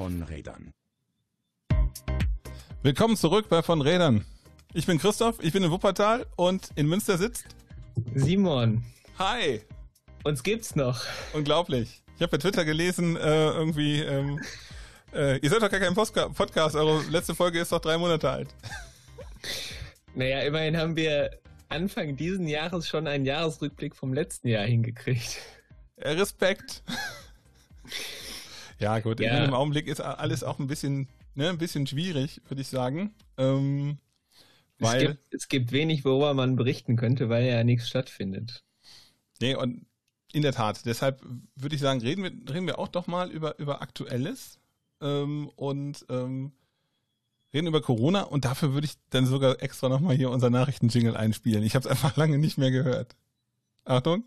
von Rädern. Willkommen zurück bei von Rädern. Ich bin Christoph, ich bin in Wuppertal und in Münster sitzt Simon. Hi. Uns gibt's noch. Unglaublich. Ich habe bei Twitter gelesen, äh, irgendwie, ähm, äh, ihr seid doch gar kein Postka Podcast, eure letzte Folge ist doch drei Monate alt. Naja, immerhin haben wir Anfang diesen Jahres schon einen Jahresrückblick vom letzten Jahr hingekriegt. Respekt. Ja, gut, Ja. im Augenblick ist alles auch ein bisschen, ne, ein bisschen schwierig, würde ich sagen. Ähm, Es weil, gibt, es gibt wenig, worüber man berichten könnte, weil ja nichts stattfindet. nee, und in der Tat, deshalb würde ich sagen, reden wir, reden wir auch doch mal über, über Aktuelles ähm, und ähm, reden über Corona und dafür würde ich dann sogar extra nochmal hier unser Nachrichtenjingle einspielen. Ich habe es einfach lange nicht mehr gehört. Achtung.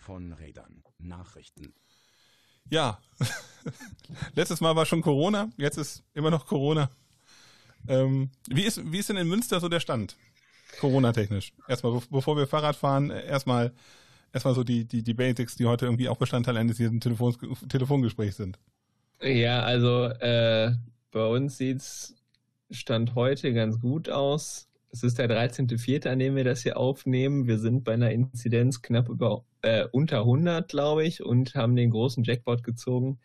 Von Rädern. Nachrichten. Ja, letztes Mal war schon Corona, jetzt ist immer noch Corona. Ähm, wie, ist, wie ist denn in Münster so der Stand? Corona-technisch. Erstmal, be- bevor wir Fahrrad fahren, äh, erstmal erstmal so die, die, die Basics, die heute irgendwie auch Bestandteil eines jeden Telefons, Telefongesprächs sind. Ja, also äh, bei uns sieht's Stand heute ganz gut aus. Es ist der 13.04., an dem wir das hier aufnehmen. Wir sind bei einer Inzidenz knapp über äh, unter 100, glaube ich, und haben den großen Jackpot gezogen,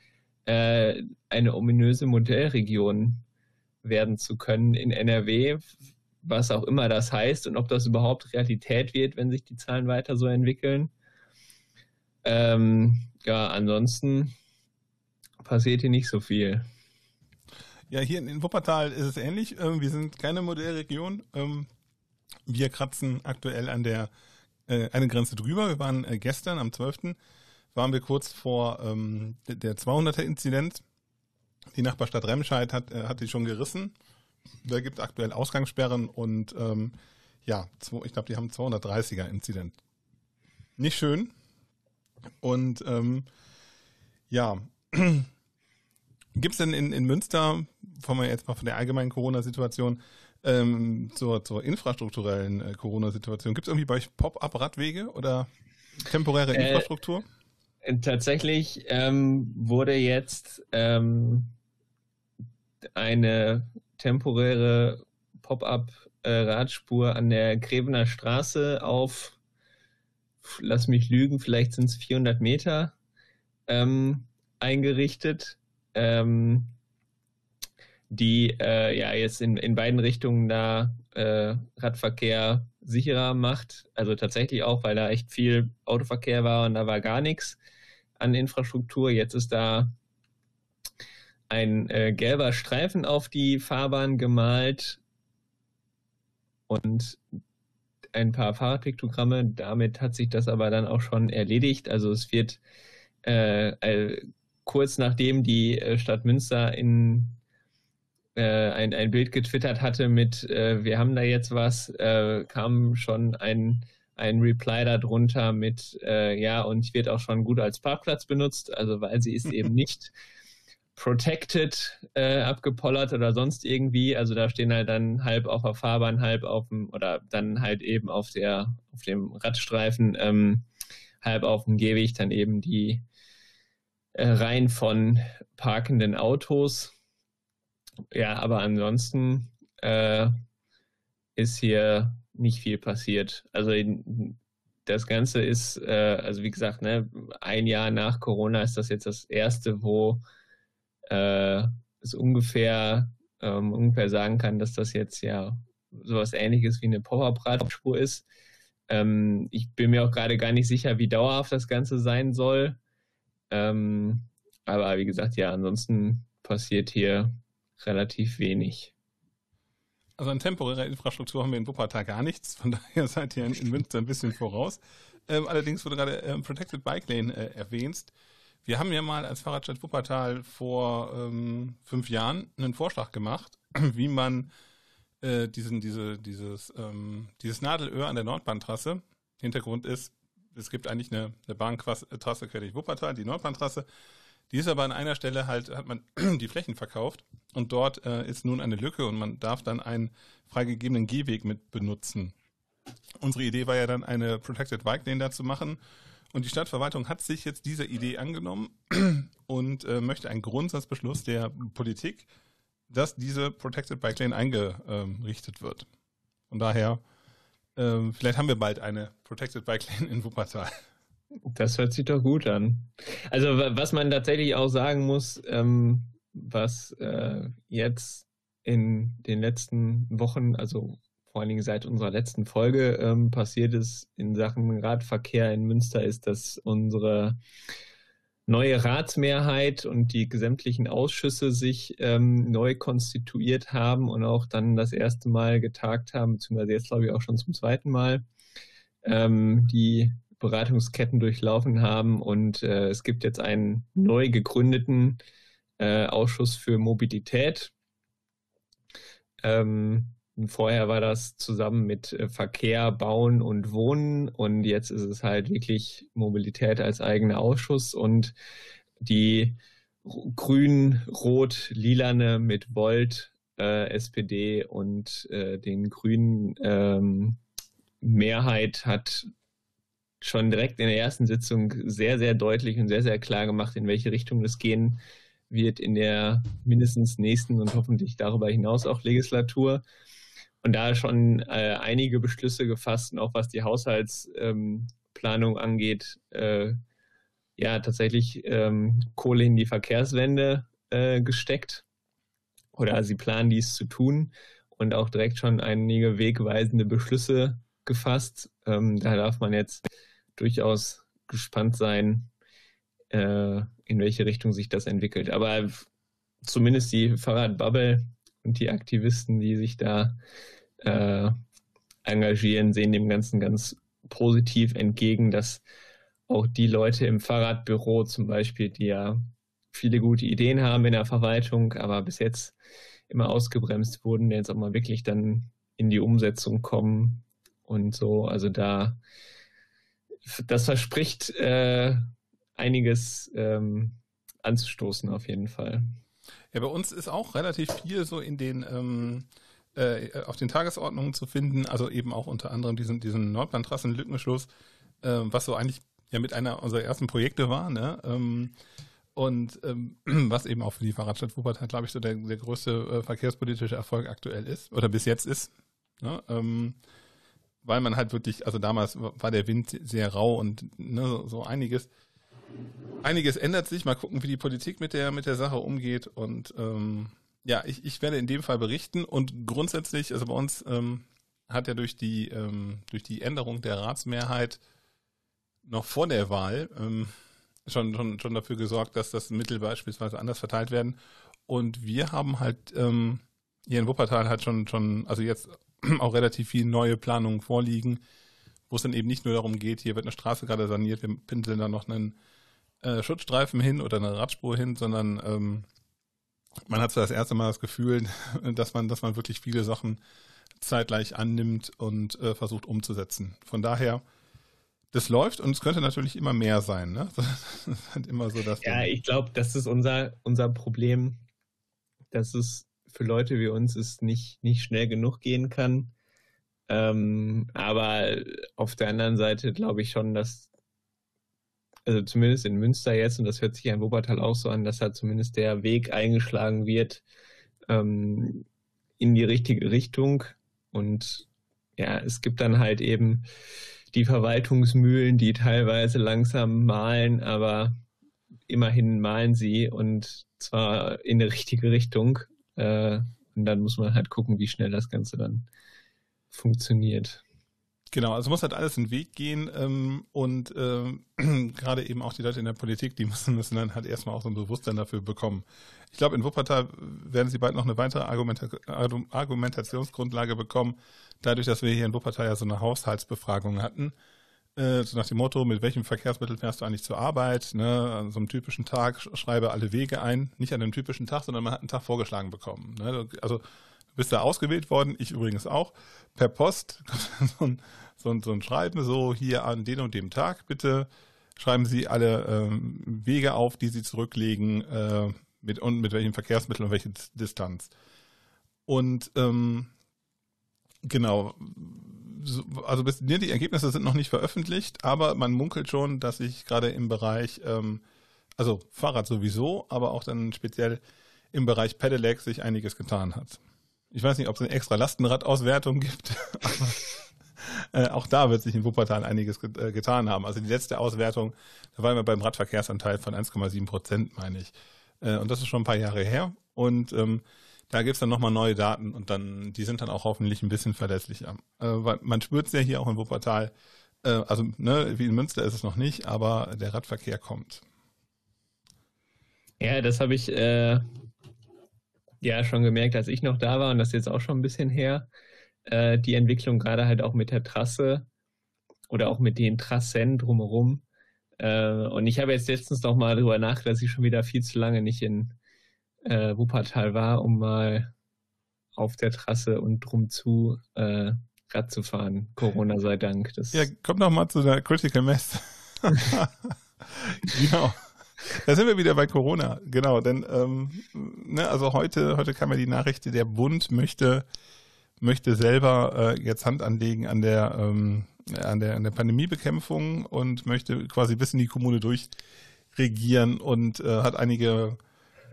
äh, eine ominöse Modellregion werden zu können in NRW, was auch immer das heißt und ob das überhaupt Realität wird, wenn sich die Zahlen weiter so entwickeln. Ähm, ja, ansonsten passiert hier nicht so viel. Ja, hier in, Wuppertal ist es ähnlich. Ähm, wir sind keine Modellregion. Ähm, wir kratzen aktuell an der äh, eine Grenze drüber. Wir waren äh, gestern am 12. waren wir kurz vor ähm, der- der 200er Inzidenz. Die Nachbarstadt Remscheid hat, äh, hat die schon gerissen. Da gibt es aktuell Ausgangssperren und ähm, ja, ich glaube, die haben 230er Inzidenz. Nicht schön. Und ähm, ja, Gibt es denn in, in Münster, kommen wir jetzt mal von der allgemeinen Corona-Situation, ähm, zur, zur infrastrukturellen äh, Corona-Situation, gibt es irgendwie bei euch Pop-up-Radwege oder temporäre Äh, Infrastruktur? Tatsächlich ähm, wurde jetzt ähm, eine temporäre Pop-up-Radspur an der Grevener Straße auf, lass mich lügen, vielleicht sind es 400 Meter ähm, eingerichtet, ähm, die äh, ja jetzt in, in beiden Richtungen da äh, Radverkehr sicherer macht. Also tatsächlich auch, weil da echt viel Autoverkehr war und da war gar nichts an Infrastruktur. Jetzt ist da ein äh, gelber Streifen auf die Fahrbahn gemalt und ein paar Fahrradpiktogramme. Damit hat sich das aber dann auch schon erledigt. Also es wird äh, kurz nachdem die äh, Stadt Münster in äh, ein, ein Bild getwittert hatte mit äh, wir haben da jetzt was, äh, kam schon ein, ein Reply darunter mit äh, ja und wird auch schon gut als Parkplatz benutzt, also weil sie ist eben nicht protected, äh, abgepollert oder sonst irgendwie. Also da stehen halt dann halb auf der Fahrbahn, halb auf dem oder dann halt eben auf der auf dem Radstreifen, ähm, halb auf dem Gehweg dann eben die äh, Reihen von parkenden Autos. Ja, aber ansonsten äh, ist hier nicht viel passiert. Also in, das Ganze ist, äh, also wie gesagt, ne, ein Jahr nach Corona ist das jetzt das erste, wo äh, es ungefähr ähm, ungefähr sagen kann, dass das jetzt ja sowas ähnliches wie eine Pop-Up-Radspur ist. Ähm, ich bin mir auch gerade gar nicht sicher, wie dauerhaft das Ganze sein soll. Ähm, aber wie gesagt, ja, ansonsten passiert hier relativ wenig. Also an temporärer Infrastruktur haben wir in Wuppertal gar nichts, von daher seid ihr in, Münster ein bisschen voraus. Ähm, allerdings wurde gerade ähm, Protected Bike Lane äh, erwähnt. Wir haben ja mal als Fahrradstadt Wuppertal vor ähm, fünf Jahren einen Vorschlag gemacht, wie man äh, diesen, diese, dieses, ähm, dieses Nadelöhr an der Nordbahntrasse, Hintergrund ist, es gibt eigentlich eine, eine Bahntrasse quer durch Wuppertal, die Nordbahntrasse, die ist aber an einer Stelle halt, hat man die Flächen verkauft und dort äh, ist nun eine Lücke und man darf dann einen freigegebenen Gehweg mit benutzen. Unsere Idee war ja dann eine Protected Bike Lane da zu machen und die Stadtverwaltung hat sich jetzt dieser Idee angenommen und äh, möchte einen Grundsatzbeschluss der Politik, dass diese Protected Bike Lane eingerichtet wird. Von daher, äh, vielleicht haben wir bald eine Protected Bike Lane in Wuppertal. Das hört sich doch gut an. Also was man tatsächlich auch sagen muss, ähm, was äh, jetzt in den letzten Wochen, also vor allen Dingen seit unserer letzten Folge ähm, passiert ist in Sachen Radverkehr in Münster, ist, dass unsere neue Ratsmehrheit und die sämtlichen Ausschüsse sich ähm, neu konstituiert haben und auch dann das erste Mal getagt haben, beziehungsweise jetzt glaube ich auch schon zum zweiten Mal, ähm, die Beratungsketten durchlaufen haben und äh, es gibt jetzt einen neu gegründeten äh, Ausschuss für Mobilität. Ähm, vorher war das zusammen mit äh, Verkehr, Bauen und Wohnen und jetzt ist es halt wirklich Mobilität als eigener Ausschuss und die grün, rot, lilane mit Volt, äh, SPD und äh, den Grünen ähm, Mehrheit hat schon direkt in der ersten Sitzung sehr, sehr deutlich und sehr, sehr klar gemacht, in welche Richtung es gehen wird in der mindestens nächsten und hoffentlich darüber hinaus auch Legislatur. Und da schon äh, einige Beschlüsse gefasst und auch was die Haushaltsplanung ähm, angeht, äh, ja, tatsächlich ähm, Kohle in die Verkehrswende äh, gesteckt. Oder sie planen dies zu tun und auch direkt schon einige wegweisende Beschlüsse gefasst. Ähm, da darf man jetzt durchaus gespannt sein, äh, in welche Richtung sich das entwickelt. Aber zumindest die Fahrradbubble und die Aktivisten, die sich da äh, engagieren, sehen dem Ganzen ganz positiv entgegen, dass auch die Leute im Fahrradbüro zum Beispiel, die ja viele gute Ideen haben in der Verwaltung, aber bis jetzt immer ausgebremst wurden, jetzt auch mal wirklich dann in die Umsetzung kommen und so. Also da das verspricht äh, einiges ähm, anzustoßen auf jeden Fall. Ja, bei uns ist auch relativ viel so in den ähm, äh, auf den Tagesordnungen zu finden, also eben auch unter anderem diesen, diesen Nordbahntrassen-Lückenschluss, äh, was so eigentlich ja mit einer unserer ersten Projekte war, ne? Ähm, und ähm, was eben auch für die Fahrradstadt Wuppertal, glaube ich, so der, der größte äh, verkehrspolitische Erfolg aktuell ist oder bis jetzt ist. Ne? Ähm, weil man halt wirklich, also damals war der Wind sehr rau und ne, so einiges. Einiges ändert sich. Mal gucken, wie die Politik mit der mit der Sache umgeht. Und ähm, ja, ich, ich werde in dem Fall berichten. Und grundsätzlich, also bei uns ähm, hat ja durch die ähm, durch die Änderung der Ratsmehrheit noch vor der Wahl ähm, schon, schon schon dafür gesorgt, dass das Mittel beispielsweise anders verteilt werden. Und wir haben halt ähm, hier in Wuppertal halt schon schon, also jetzt auch relativ viele neue Planungen vorliegen, wo es dann eben nicht nur darum geht, hier wird eine Straße gerade saniert, wir pinseln da noch einen äh, Schutzstreifen hin oder eine Radspur hin, sondern ähm, man hat so das erste Mal das Gefühl, dass man, dass man wirklich viele Sachen zeitgleich annimmt und äh, versucht umzusetzen. Von daher, das läuft und es könnte natürlich immer mehr sein. Ne? Das ist halt immer so, dass ja, ich glaube, das ist unser, unser Problem, dass es für Leute wie uns es nicht, nicht schnell genug gehen kann. Ähm, aber auf der anderen Seite glaube ich schon, dass, also zumindest in Münster jetzt, und das hört sich ja in Wuppertal auch so an, dass da zumindest der Weg eingeschlagen wird ähm, in die richtige Richtung. Und ja, es gibt dann halt eben die Verwaltungsmühlen, die teilweise langsam malen, aber immerhin malen sie und zwar in die richtige Richtung. Äh, und dann muss man halt gucken, wie schnell das Ganze dann funktioniert. Genau, also muss halt alles in den Weg gehen ähm, und ähm, gerade eben auch die Leute in der Politik, die müssen, müssen dann halt erstmal auch so ein Bewusstsein dafür bekommen. Ich glaube, in Wuppertal werden sie bald noch eine weitere Argumenta Argumentationsgrundlage bekommen, dadurch, dass wir hier in Wuppertal ja so eine Haushaltsbefragung hatten äh, so nach dem Motto, mit welchem Verkehrsmittel fährst du eigentlich zur Arbeit? Ne? An so einem typischen Tag schreibe alle Wege ein. Nicht an einem typischen Tag, sondern man hat einen Tag vorgeschlagen bekommen. Ne? Also du bist da ausgewählt worden, ich übrigens auch. Per Post so ein, so, ein, so ein Schreiben, so hier an den und dem Tag, bitte schreiben Sie alle ähm, Wege auf, die Sie zurücklegen äh, mit, und mit welchem Verkehrsmittel und welche Distanz. Und ähm, genau, also bis, ne, die Ergebnisse sind noch nicht veröffentlicht, aber man munkelt schon, dass sich gerade im Bereich, ähm, also Fahrrad sowieso, aber auch dann speziell im Bereich Pedelec sich einiges getan hat. Ich weiß nicht, ob es eine extra Lastenradauswertung gibt, aber äh, auch da wird sich in Wuppertal einiges get äh, getan haben. Also die letzte Auswertung, da waren wir beim Radverkehrsanteil von 1,7 Prozent, meine ich. Äh, und das ist schon ein paar Jahre her. Und ähm, da gibt's dann nochmal neue Daten und dann, die sind dann auch hoffentlich ein bisschen verlässlicher. Äh, weil man spürt es ja hier auch in Wuppertal, äh, also ne, wie in Münster ist es noch nicht, aber der Radverkehr kommt. Ja, das habe ich äh, ja schon gemerkt, als ich noch da war und das ist jetzt auch schon ein bisschen her. Äh, die Entwicklung gerade halt auch mit der Trasse oder auch mit den Trassen drumherum. Äh, und ich habe jetzt letztens noch mal darüber nachgedacht, dass ich schon wieder viel zu lange nicht in äh, Wuppertal war, um mal auf der Trasse und drum zu äh, Rad zu fahren. Corona sei Dank. Das ja, komm doch mal zu der Critical Mass. genau. Da sind wir wieder bei Corona, genau. Denn ähm, ne, also heute, heute kam ja die Nachricht, der Bund möchte möchte selber äh, jetzt Hand anlegen an der ähm, an der an der Pandemiebekämpfung und möchte quasi bis in die Kommune durchregieren und äh, hat einige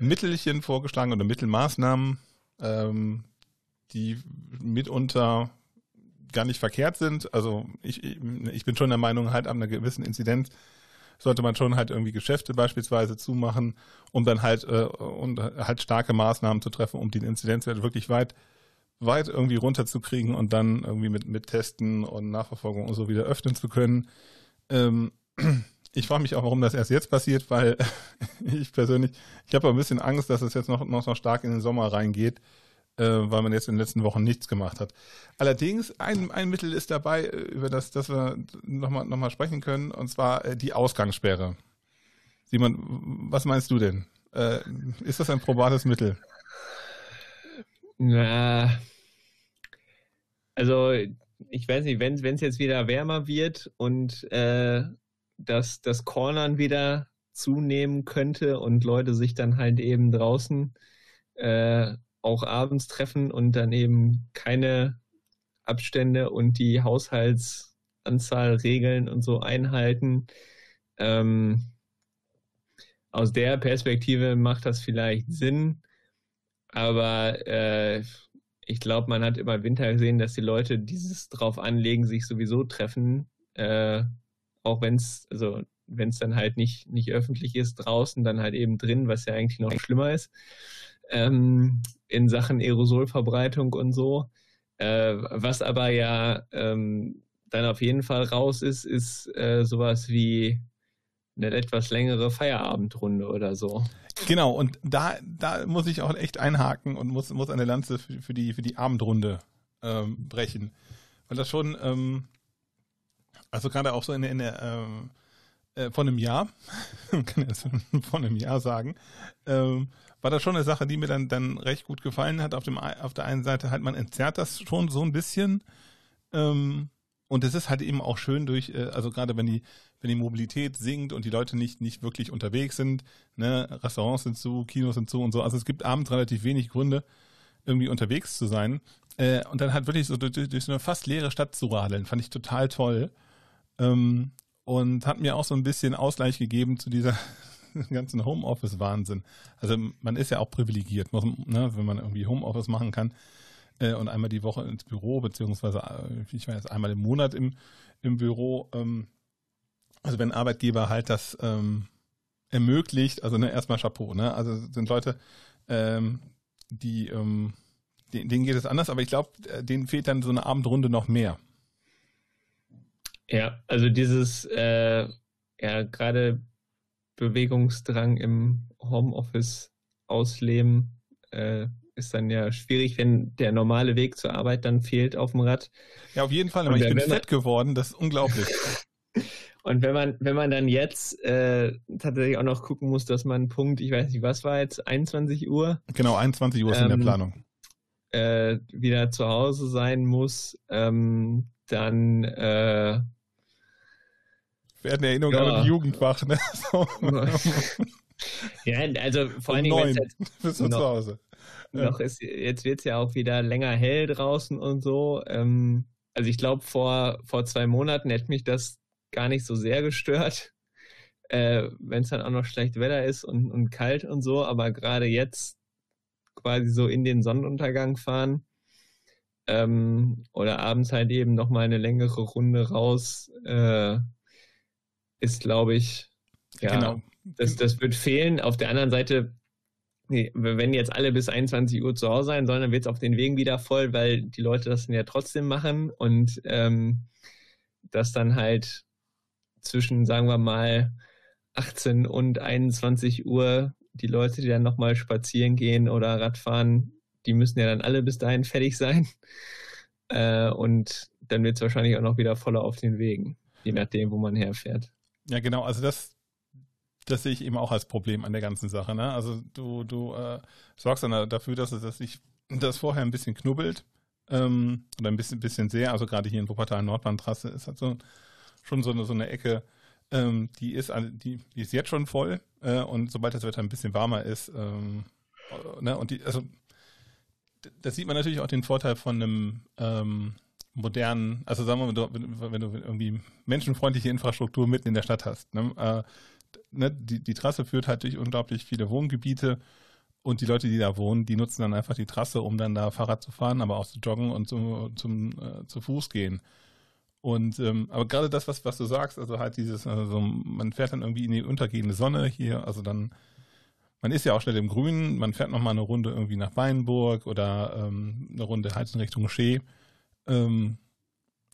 Mittelchen vorgeschlagen oder Mittelmaßnahmen, ähm, die mitunter gar nicht verkehrt sind. Also ich, ich bin schon der Meinung, halt an einer gewissen Inzidenz sollte man schon halt irgendwie Geschäfte beispielsweise zumachen, um dann halt äh, und halt starke Maßnahmen zu treffen, um den Inzidenzwert wirklich weit weit irgendwie runterzukriegen und dann irgendwie mit, mit Testen und Nachverfolgung und so wieder öffnen zu können. Ähm, ich frage mich auch, warum das erst jetzt passiert, weil ich persönlich, ich habe ein bisschen Angst, dass es jetzt noch, noch, noch stark in den Sommer reingeht, äh, weil man jetzt in den letzten Wochen nichts gemacht hat. Allerdings, ein, ein Mittel ist dabei, äh, über das, das wir nochmal noch mal sprechen können, und zwar äh, die Ausgangssperre. Simon, was meinst du denn? Äh, ist das ein probates Mittel? Na, also ich weiß nicht, wenn es jetzt wieder wärmer wird und äh, dass das Cornern wieder zunehmen könnte und Leute sich dann halt eben draußen äh, auch abends treffen und dann eben keine Abstände und die Haushaltsanzahl regeln und so einhalten. Ähm, aus der Perspektive macht das vielleicht Sinn, aber äh, ich glaube, man hat immer Winter gesehen, dass die Leute dieses drauf anlegen, sich sowieso treffen, äh, auch wenn es, also wenn es dann halt nicht, nicht öffentlich ist, draußen, dann halt eben drin, was ja eigentlich noch schlimmer ist, ähm, in Sachen Aerosolverbreitung und so. Äh, was aber ja ähm, dann auf jeden Fall raus ist, ist äh, sowas wie eine etwas längere Feierabendrunde oder so. Genau, und da, da muss ich auch echt einhaken und muss, muss eine Lanze für, für die, für die Abendrunde ähm, brechen. Weil das schon, ähm, also gerade auch so in, in der, ähm, äh, von einem Jahr, kann jetzt von einem Jahr sagen, ähm, war das schon eine Sache, die mir dann, dann recht gut gefallen hat. Auf, dem, auf der einen Seite halt, man entzerrt das schon so ein bisschen. Ähm, und es ist halt eben auch schön durch, äh, also gerade wenn die, wenn die Mobilität sinkt und die Leute nicht, nicht wirklich unterwegs sind, ne, Restaurants sind zu, Kinos sind zu und so. Also es gibt abends relativ wenig Gründe, irgendwie unterwegs zu sein. Äh, und dann halt wirklich so durch, durch so eine fast leere Stadt zu radeln, fand ich total toll. Ähm, und hat mir auch so ein bisschen Ausgleich gegeben zu dieser ganzen Homeoffice-Wahnsinn. Also man ist ja auch privilegiert, muss, ne, wenn man irgendwie Homeoffice machen kann äh, und einmal die Woche ins Büro, beziehungsweise äh, ich weiß einmal im Monat im, im Büro. Ähm, also wenn Arbeitgeber halt das ähm, ermöglicht, also ne, erstmal Chapeau, ne? Also sind Leute, ähm, die, ähm, denen, denen geht es anders, aber ich glaube, äh, denen fehlt dann so eine Abendrunde noch mehr. Ja, also dieses, äh, ja, gerade Bewegungsdrang im Homeoffice ausleben, äh, ist dann ja schwierig, wenn der normale Weg zur Arbeit dann fehlt auf dem Rad. Ja, auf jeden Fall, aber ich bin fett geworden, das ist unglaublich. Und wenn man, wenn man dann jetzt äh, tatsächlich auch noch gucken muss, dass man Punkt, ich weiß nicht, was war jetzt, 21 Uhr? Genau, 21 Uhr ist ähm, in der ähm, Planung. Äh, wieder zu Hause sein muss, ähm, dann äh, werden Erinnerungen ja. an Jugendwach, ne? So. ja, also vor allen Dingen. Bist du zu Hause. Ja. Noch ist, jetzt wird es ja auch wieder länger hell draußen und so. Ähm, also ich glaube, vor, vor zwei Monaten hätte mich das gar nicht so sehr gestört, äh, wenn es dann auch noch schlecht Wetter ist und, und kalt und so, aber gerade jetzt quasi so in den Sonnenuntergang fahren ähm, oder abends halt eben nochmal eine längere Runde raus, äh, ist, glaube ich, ja, genau. das, das wird fehlen. Auf der anderen Seite, wenn jetzt alle bis 21 Uhr zu Hause sein sollen, dann wird es auf den Wegen wieder voll, weil die Leute das dann ja trotzdem machen und ähm, das dann halt zwischen, sagen wir mal, 18 und 21 Uhr die Leute, die dann nochmal spazieren gehen oder Radfahren, die müssen ja dann alle bis dahin fertig sein. Äh, und dann wird es wahrscheinlich auch noch wieder voller auf den Wegen, je nachdem, wo man herfährt. Ja, genau. Also das, das sehe ich eben auch als Problem an der ganzen Sache. Ne? Also du, du äh, sorgst dann dafür, dass es sich das vorher ein bisschen knubbelt ähm, oder ein bisschen, bisschen sehr. Also gerade hier in Wuppertal Nordbahntrasse ist halt so schon so eine, so eine Ecke, ähm, die ist die, die ist jetzt schon voll äh, und sobald das Wetter ein bisschen warmer ist, ähm, ne, und die, also das sieht man natürlich auch den Vorteil von einem ähm, modernen, also sagen wir mal, wenn, du irgendwie menschenfreundliche Infrastruktur mitten in der Stadt hast. Ne? Äh, ne, die, die Trasse führt halt durch unglaublich viele Wohngebiete und die Leute, die da wohnen, die nutzen dann einfach die Trasse, um dann da Fahrrad zu fahren, aber auch zu joggen und zum, zum äh, zu Fuß gehen. Und ähm, aber gerade das, was, was du sagst, also halt dieses, also man fährt dann irgendwie in die untergehende Sonne hier, also dann, man ist ja auch schnell im Grünen, man fährt nochmal eine Runde irgendwie nach Weinburg oder ähm, eine Runde halt in Richtung Schee. Ähm,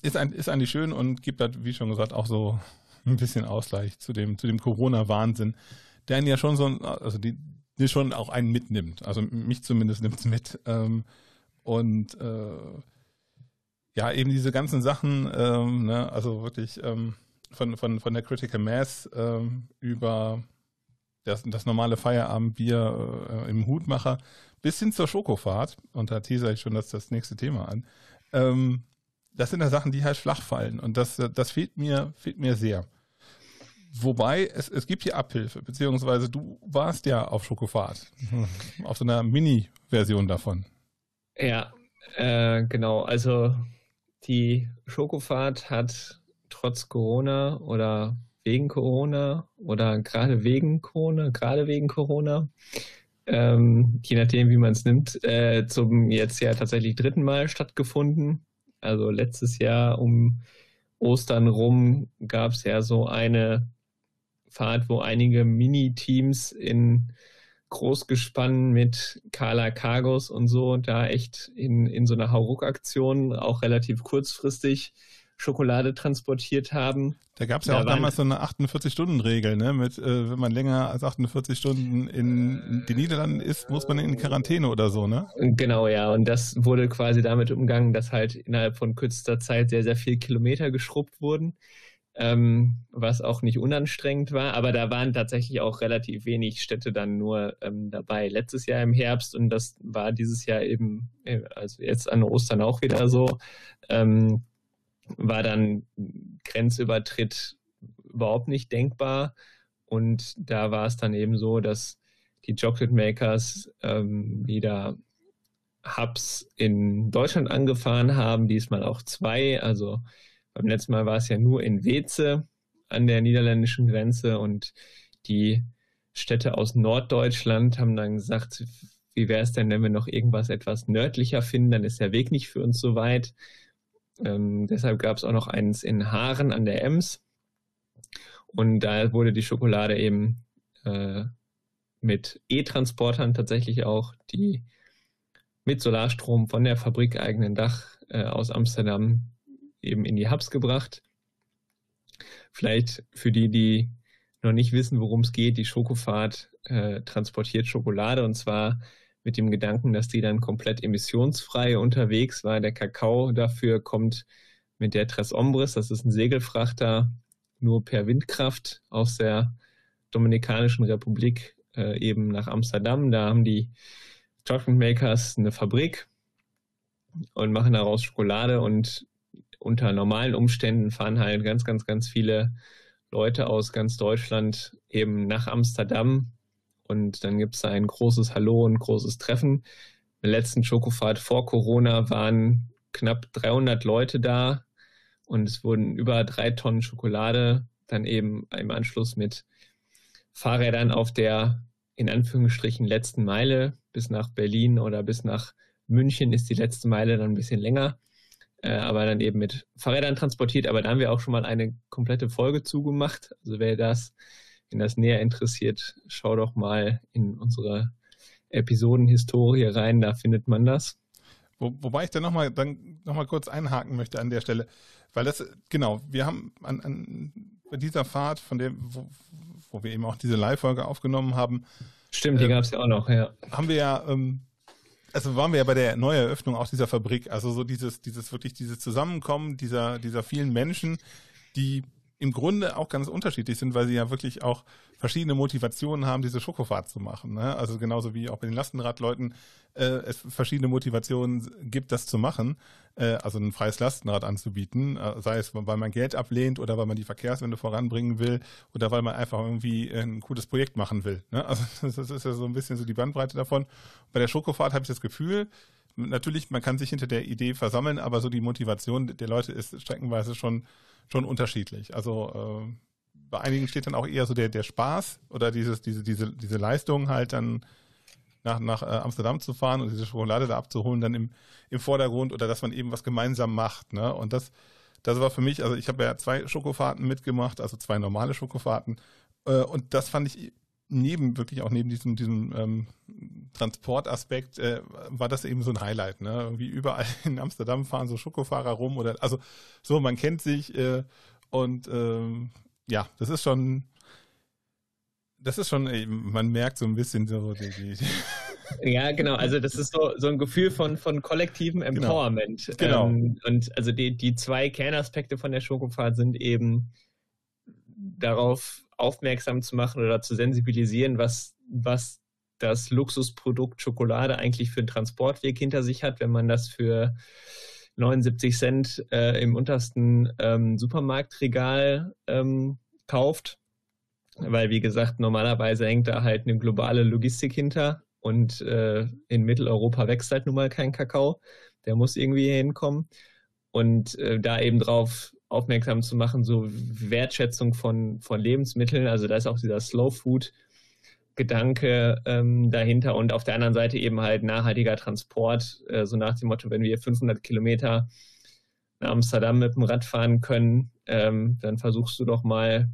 ist, ein, ist eigentlich schön und gibt halt, wie schon gesagt, auch so ein bisschen Ausgleich zu dem, zu dem Corona-Wahnsinn, der einen ja schon so, also die, die schon auch einen mitnimmt. Also mich zumindest nimmt es mit. Ähm, und äh, ja, eben diese ganzen Sachen, ähm, ne, also wirklich ähm, von, von, von der Critical Mass ähm, über das, das normale Feierabendbier äh, im Hutmacher bis hin zur Schokofahrt, und da teaser ich schon das, das nächste Thema an, ähm, das sind ja Sachen, die halt flach fallen und das, das fehlt mir, fehlt mir sehr. Wobei, es, es gibt hier Abhilfe, beziehungsweise du warst ja auf Schokofahrt, auf so einer Mini-Version davon. Ja, äh, genau, also die Schokofahrt hat trotz Corona oder wegen Corona oder gerade wegen Corona, gerade wegen Corona, ähm, je nachdem, wie man es nimmt, äh, zum jetzt ja tatsächlich dritten Mal stattgefunden. Also letztes Jahr um Ostern rum gab es ja so eine Fahrt, wo einige Mini-Teams in Großgespann mit Carla Cargos und so da echt in, in so einer Hauruck-Aktion auch relativ kurzfristig Schokolade transportiert haben. Da gab es ja da auch damals so eine 48-Stunden-Regel, ne? Mit, äh, wenn man länger als 48 Stunden in die Niederlanden ist, muss man in Quarantäne oder so, ne? Genau, ja. Und das wurde quasi damit umgangen, dass halt innerhalb von kürzester Zeit sehr, sehr viele Kilometer geschrubbt wurden ähm, was auch nicht unanstrengend war. Aber da waren tatsächlich auch relativ wenig Städte dann nur ähm, dabei. Letztes Jahr im Herbst und das war dieses Jahr eben, äh, also jetzt an Ostern auch wieder so, ähm, war dann Grenzübertritt überhaupt nicht denkbar. Und da war es dann eben so, dass die Chocolate Makers ähm, wieder Hubs in Deutschland angefahren haben, diesmal auch zwei, also beim letzten Mal war es ja nur in Weze an der niederländischen Grenze und die Städte aus Norddeutschland haben dann gesagt, wie wäre es denn, wenn wir noch irgendwas etwas nördlicher finden, dann ist der Weg nicht für uns so weit. Ähm, deshalb gab es auch noch eins in Haaren an der Ems. Und da wurde die Schokolade eben äh, mit E-Transportern tatsächlich auch, die mit Solarstrom von der fabrikeigenen Dach äh, aus Amsterdam eben in die Hubs gebracht. Vielleicht für die, die noch nicht wissen, worum es geht, die Schokofahrt äh, transportiert Schokolade und zwar mit dem Gedanken, dass die dann komplett emissionsfrei unterwegs war. Der Kakao dafür kommt mit der Tres Ombres, das ist ein Segelfrachter, nur per Windkraft aus der Dominikanischen Republik äh, eben nach Amsterdam. Da haben die Chocolate Makers eine Fabrik und machen daraus Schokolade und unter normalen Umständen fahren halt ganz, ganz, ganz viele Leute aus ganz Deutschland eben nach Amsterdam und dann gibt es ein großes Hallo und großes Treffen. In der letzten Schokofahrt vor Corona waren knapp 300 Leute da und es wurden über drei Tonnen Schokolade dann eben im Anschluss mit Fahrrädern auf der in Anführungsstrichen letzten Meile bis nach Berlin oder bis nach München ist die letzte Meile dann ein bisschen länger, äh, aber dann eben mit Fahrrädern transportiert. Aber da haben wir auch schon mal eine komplette Folge zugemacht. Also wer das, wenn das näher interessiert, schau doch mal in unsere Episodenhistorie rein, da findet man das. Wo, wobei ich da nochmal noch mal kurz einhaken möchte an der Stelle, weil das, genau, wir haben an, an bei dieser Fahrt, von der, wo, wo wir eben auch diese Live-Folge aufgenommen haben. Stimmt, die äh, gab es ja auch noch, ja. Haben wir ja, ähm, also waren wir ja bei der Neueröffnung auch dieser Fabrik, also so dieses, dieses wirklich dieses Zusammenkommen dieser, dieser vielen Menschen, die im Grunde auch ganz unterschiedlich sind, weil sie ja wirklich auch verschiedene Motivationen haben, diese Schokofahrt zu machen. Ne? Also genauso wie auch bei den Lastenradleuten äh, es verschiedene Motivationen gibt, das zu machen, äh, also ein freies Lastenrad anzubieten, äh, sei es, weil man Geld ablehnt oder weil man die Verkehrswende voranbringen will oder weil man einfach irgendwie ein cooles Projekt machen will. Ne? Also das ist ja so ein bisschen so die Bandbreite davon. Bei der Schokofahrt habe ich das Gefühl, natürlich, man kann sich hinter der Idee versammeln, aber so die Motivation der Leute ist streckenweise schon schon unterschiedlich. Also äh, bei einigen steht dann auch eher so der, der Spaß oder dieses, diese, diese, diese Leistung halt dann nach, nach äh, Amsterdam zu fahren und diese Schokolade da abzuholen, dann im, im Vordergrund oder dass man eben was gemeinsam macht. Ne? Und das, das war für mich, also ich habe ja zwei Schokofahrten mitgemacht, also zwei normale Schokofahrten. Äh, und das fand ich neben, wirklich auch neben diesem, diesem ähm, Transportaspekt, äh, war das eben so ein Highlight. Ne? Irgendwie überall in Amsterdam fahren so Schokofahrer rum oder also so, man kennt sich äh, und ähm, ja, das ist schon, das ist schon, man merkt so ein bisschen so die, die ja, genau. Also das ist so, so ein Gefühl von, von kollektivem genau. Empowerment. Genau. Ähm, und also die, die zwei Kernaspekte von der Schokofahrt sind eben darauf aufmerksam zu machen oder zu sensibilisieren, was, was das Luxusprodukt Schokolade eigentlich für einen Transportweg hinter sich hat, wenn man das für 79 Cent äh, im untersten ähm, Supermarktregal ähm, kauft. Weil, wie gesagt, normalerweise hängt da halt eine globale Logistik hinter und äh, in Mitteleuropa wächst halt nun mal kein Kakao. Der muss irgendwie hinkommen. Und äh, da eben drauf aufmerksam zu machen, so Wertschätzung von, von Lebensmitteln. Also da ist auch dieser Slow Food Gedanke ähm, dahinter und auf der anderen Seite eben halt nachhaltiger Transport, äh, so nach dem Motto, wenn wir 500 Kilometer nach Amsterdam mit dem Rad fahren können, ähm, dann versuchst du doch mal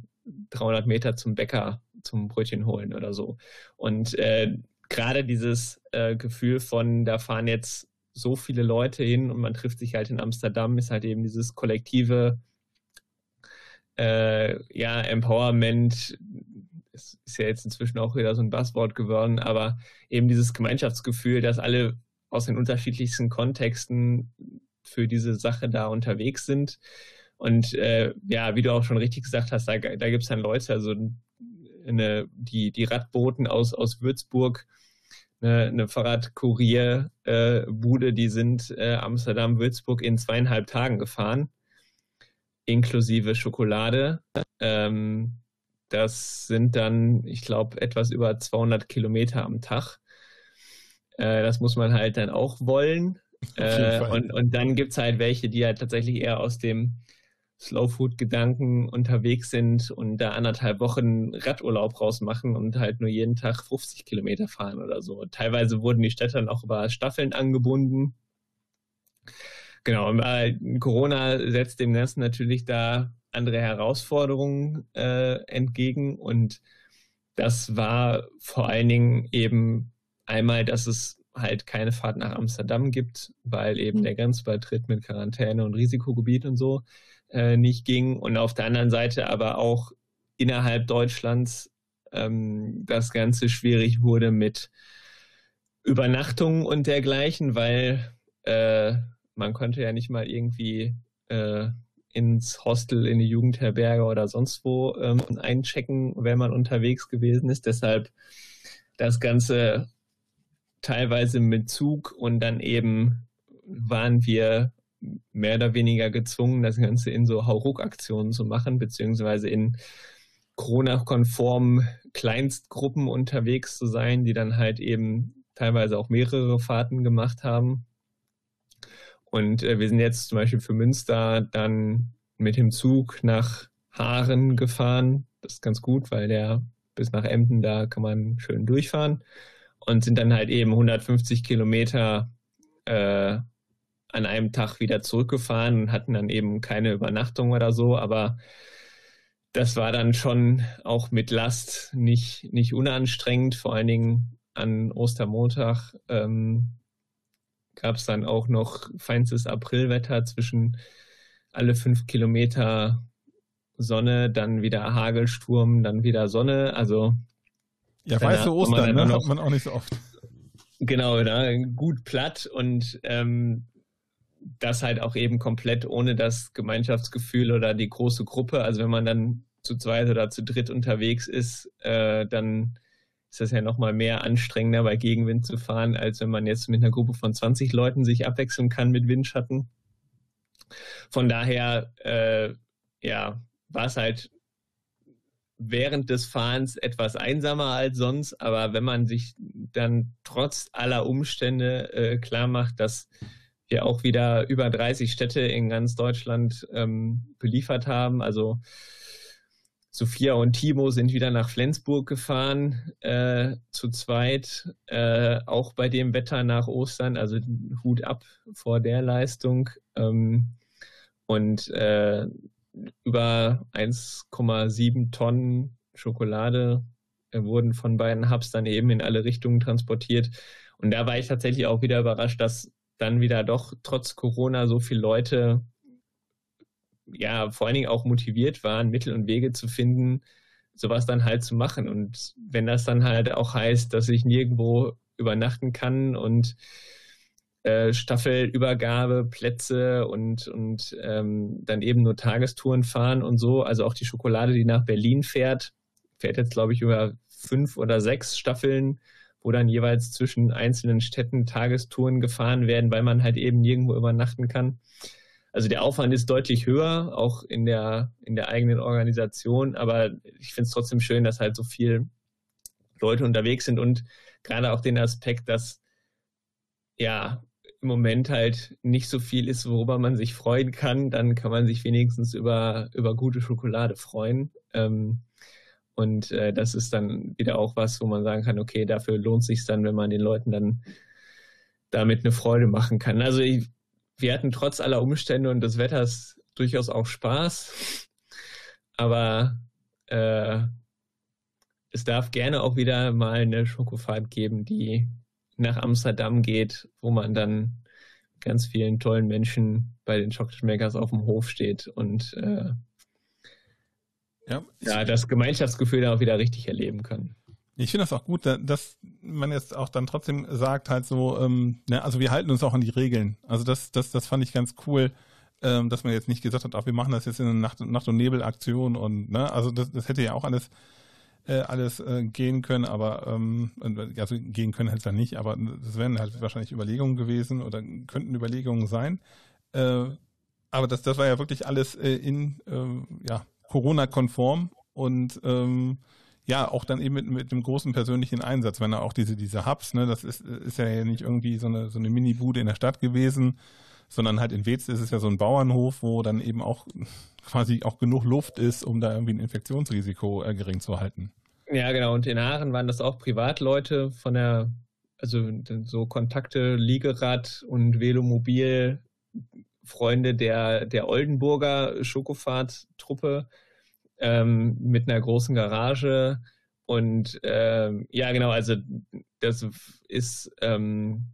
300 Meter zum Bäcker zum Brötchen holen oder so. Und äh, gerade dieses äh, Gefühl von, da fahren jetzt so viele Leute hin und man trifft sich halt in Amsterdam, ist halt eben dieses kollektive äh, ja, Empowerment, es ist ja jetzt inzwischen auch wieder so ein Buzzword geworden, aber eben dieses Gemeinschaftsgefühl, dass alle aus den unterschiedlichsten Kontexten für diese Sache da unterwegs sind. Und äh, ja, wie du auch schon richtig gesagt hast, da, da gibt es dann Leute, also eine, die, die Radboten aus, aus Würzburg, eine, eine Fahrradkurierbude, die sind äh, Amsterdam-Würzburg in zweieinhalb Tagen gefahren, inklusive Schokolade. Ähm, das sind dann, ich glaube, etwas über 200 Kilometer am Tag. Äh, das muss man halt dann auch wollen. Äh, und, und dann gibt es halt welche, die halt tatsächlich eher aus dem Slow Food Gedanken unterwegs sind und da anderthalb Wochen Radurlaub rausmachen und halt nur jeden Tag 50 Kilometer fahren oder so. Teilweise wurden die Städte dann auch über Staffeln angebunden. Genau, Corona setzt dem Ganzen natürlich da andere Herausforderungen äh, entgegen. Und das war vor allen Dingen eben einmal, dass es halt keine Fahrt nach Amsterdam gibt, weil eben mhm. der Grenzübertritt mit Quarantäne und Risikogebiet und so äh, nicht ging. Und auf der anderen Seite aber auch innerhalb Deutschlands ähm, das Ganze schwierig wurde mit Übernachtungen und dergleichen, weil äh, man konnte ja nicht mal irgendwie äh, ins Hostel, in die Jugendherberge oder sonst wo ähm, einchecken, wenn man unterwegs gewesen ist. Deshalb das Ganze teilweise mit Zug und dann eben waren wir mehr oder weniger gezwungen, das Ganze in so Hauruck-Aktionen zu machen, beziehungsweise in Corona-konformen Kleinstgruppen unterwegs zu sein, die dann halt eben teilweise auch mehrere Fahrten gemacht haben. Und äh, wir sind jetzt zum Beispiel für Münster dann mit dem Zug nach Haaren gefahren. Das ist ganz gut, weil der bis nach Emden, da kann man schön durchfahren. Und sind dann halt eben 150 Kilometer äh, an einem Tag wieder zurückgefahren und hatten dann eben keine Übernachtung oder so, aber das war dann schon auch mit Last nicht, nicht unanstrengend, vor allen Dingen an Ostermontag ähm, gab es dann auch noch feinstes Aprilwetter zwischen alle fünf Kilometer Sonne, dann wieder Hagelsturm, dann wieder Sonne. Also ja, weiße Ostern, ne? hat man auch nicht so oft. Genau, da gut platt und ähm, das halt auch eben komplett ohne das Gemeinschaftsgefühl oder die große Gruppe. Also wenn man dann zu zweit oder zu dritt unterwegs ist, äh, dann ist das ja nochmal mehr anstrengender, bei Gegenwind zu fahren, als wenn man jetzt mit einer Gruppe von 20 Leuten sich abwechseln kann mit Windschatten. Von daher, äh, ja, war es halt während des Fahrens etwas einsamer als sonst, aber wenn man sich dann trotz aller Umstände äh, klar macht, dass wir auch wieder über 30 Städte in ganz Deutschland ähm, beliefert haben, also Sophia und Timo sind wieder nach Flensburg gefahren, äh, zu zweit, äh, auch bei dem Wetter nach Ostern, also Hut ab vor der Leistung. Ähm, und äh, über 1,7 Tonnen Schokolade äh, wurden von beiden Hubs dann eben in alle Richtungen transportiert. Und da war ich tatsächlich auch wieder überrascht, dass dann wieder doch trotz Corona so viele Leute ja vor allen Dingen auch motiviert waren, Mittel und Wege zu finden, sowas dann halt zu machen. Und wenn das dann halt auch heißt, dass ich nirgendwo übernachten kann und äh, Staffelübergabe, Plätze und, und ähm, dann eben nur Tagestouren fahren und so. Also auch die Schokolade, die nach Berlin fährt, fährt jetzt, glaube ich, über fünf oder sechs Staffeln, wo dann jeweils zwischen einzelnen Städten Tagestouren gefahren werden, weil man halt eben nirgendwo übernachten kann. Also der Aufwand ist deutlich höher, auch in der, in der eigenen Organisation, aber ich finde es trotzdem schön, dass halt so viele Leute unterwegs sind und gerade auch den Aspekt, dass ja im Moment halt nicht so viel ist, worüber man sich freuen kann, dann kann man sich wenigstens über, über gute Schokolade freuen. Ähm, und äh, das ist dann wieder auch was, wo man sagen kann, okay, dafür lohnt es sich dann, wenn man den Leuten dann damit eine Freude machen kann. Also ich, wir hatten trotz aller Umstände und des Wetters durchaus auch Spaß. Aber äh, es darf gerne auch wieder mal eine Schokofahrt geben, die nach Amsterdam geht, wo man dann ganz vielen tollen Menschen bei den Chocolate Makers auf dem Hof steht und äh, ja, ja, das Gemeinschaftsgefühl auch wieder richtig erleben kann. Ich finde das auch gut, dass man jetzt auch dann trotzdem sagt, halt so, ähm, ne, also wir halten uns auch an die Regeln. Also das, das, das fand ich ganz cool, ähm, dass man jetzt nicht gesagt hat, ach, wir machen das jetzt in einer Nacht-, Nacht und Nebel-Aktion und ne, also das, das hätte ja auch alles äh, alles äh, gehen können, aber ähm, also gehen können hätte es dann nicht, aber das wären halt wahrscheinlich Überlegungen gewesen oder könnten Überlegungen sein. Äh, aber das, das war ja wirklich alles äh, in äh, ja, Corona-konform und ähm, ja, auch dann eben mit, mit einem großen persönlichen Einsatz, wenn er auch diese, diese Hubs, ne, das ist, ist ja nicht irgendwie so eine, so eine Mini-Bude in der Stadt gewesen, sondern halt in Wetz ist es ja so ein Bauernhof, wo dann eben auch quasi auch genug Luft ist, um da irgendwie ein Infektionsrisiko äh, gering zu halten. Ja, genau. Und in Aachen waren das auch Privatleute von der, also so Kontakte, Liegerad und Velomobil, Freunde der, der Oldenburger Schokofahrt-Truppe ähm, mit einer großen Garage. Und ähm, ja, genau, also das ist, ähm,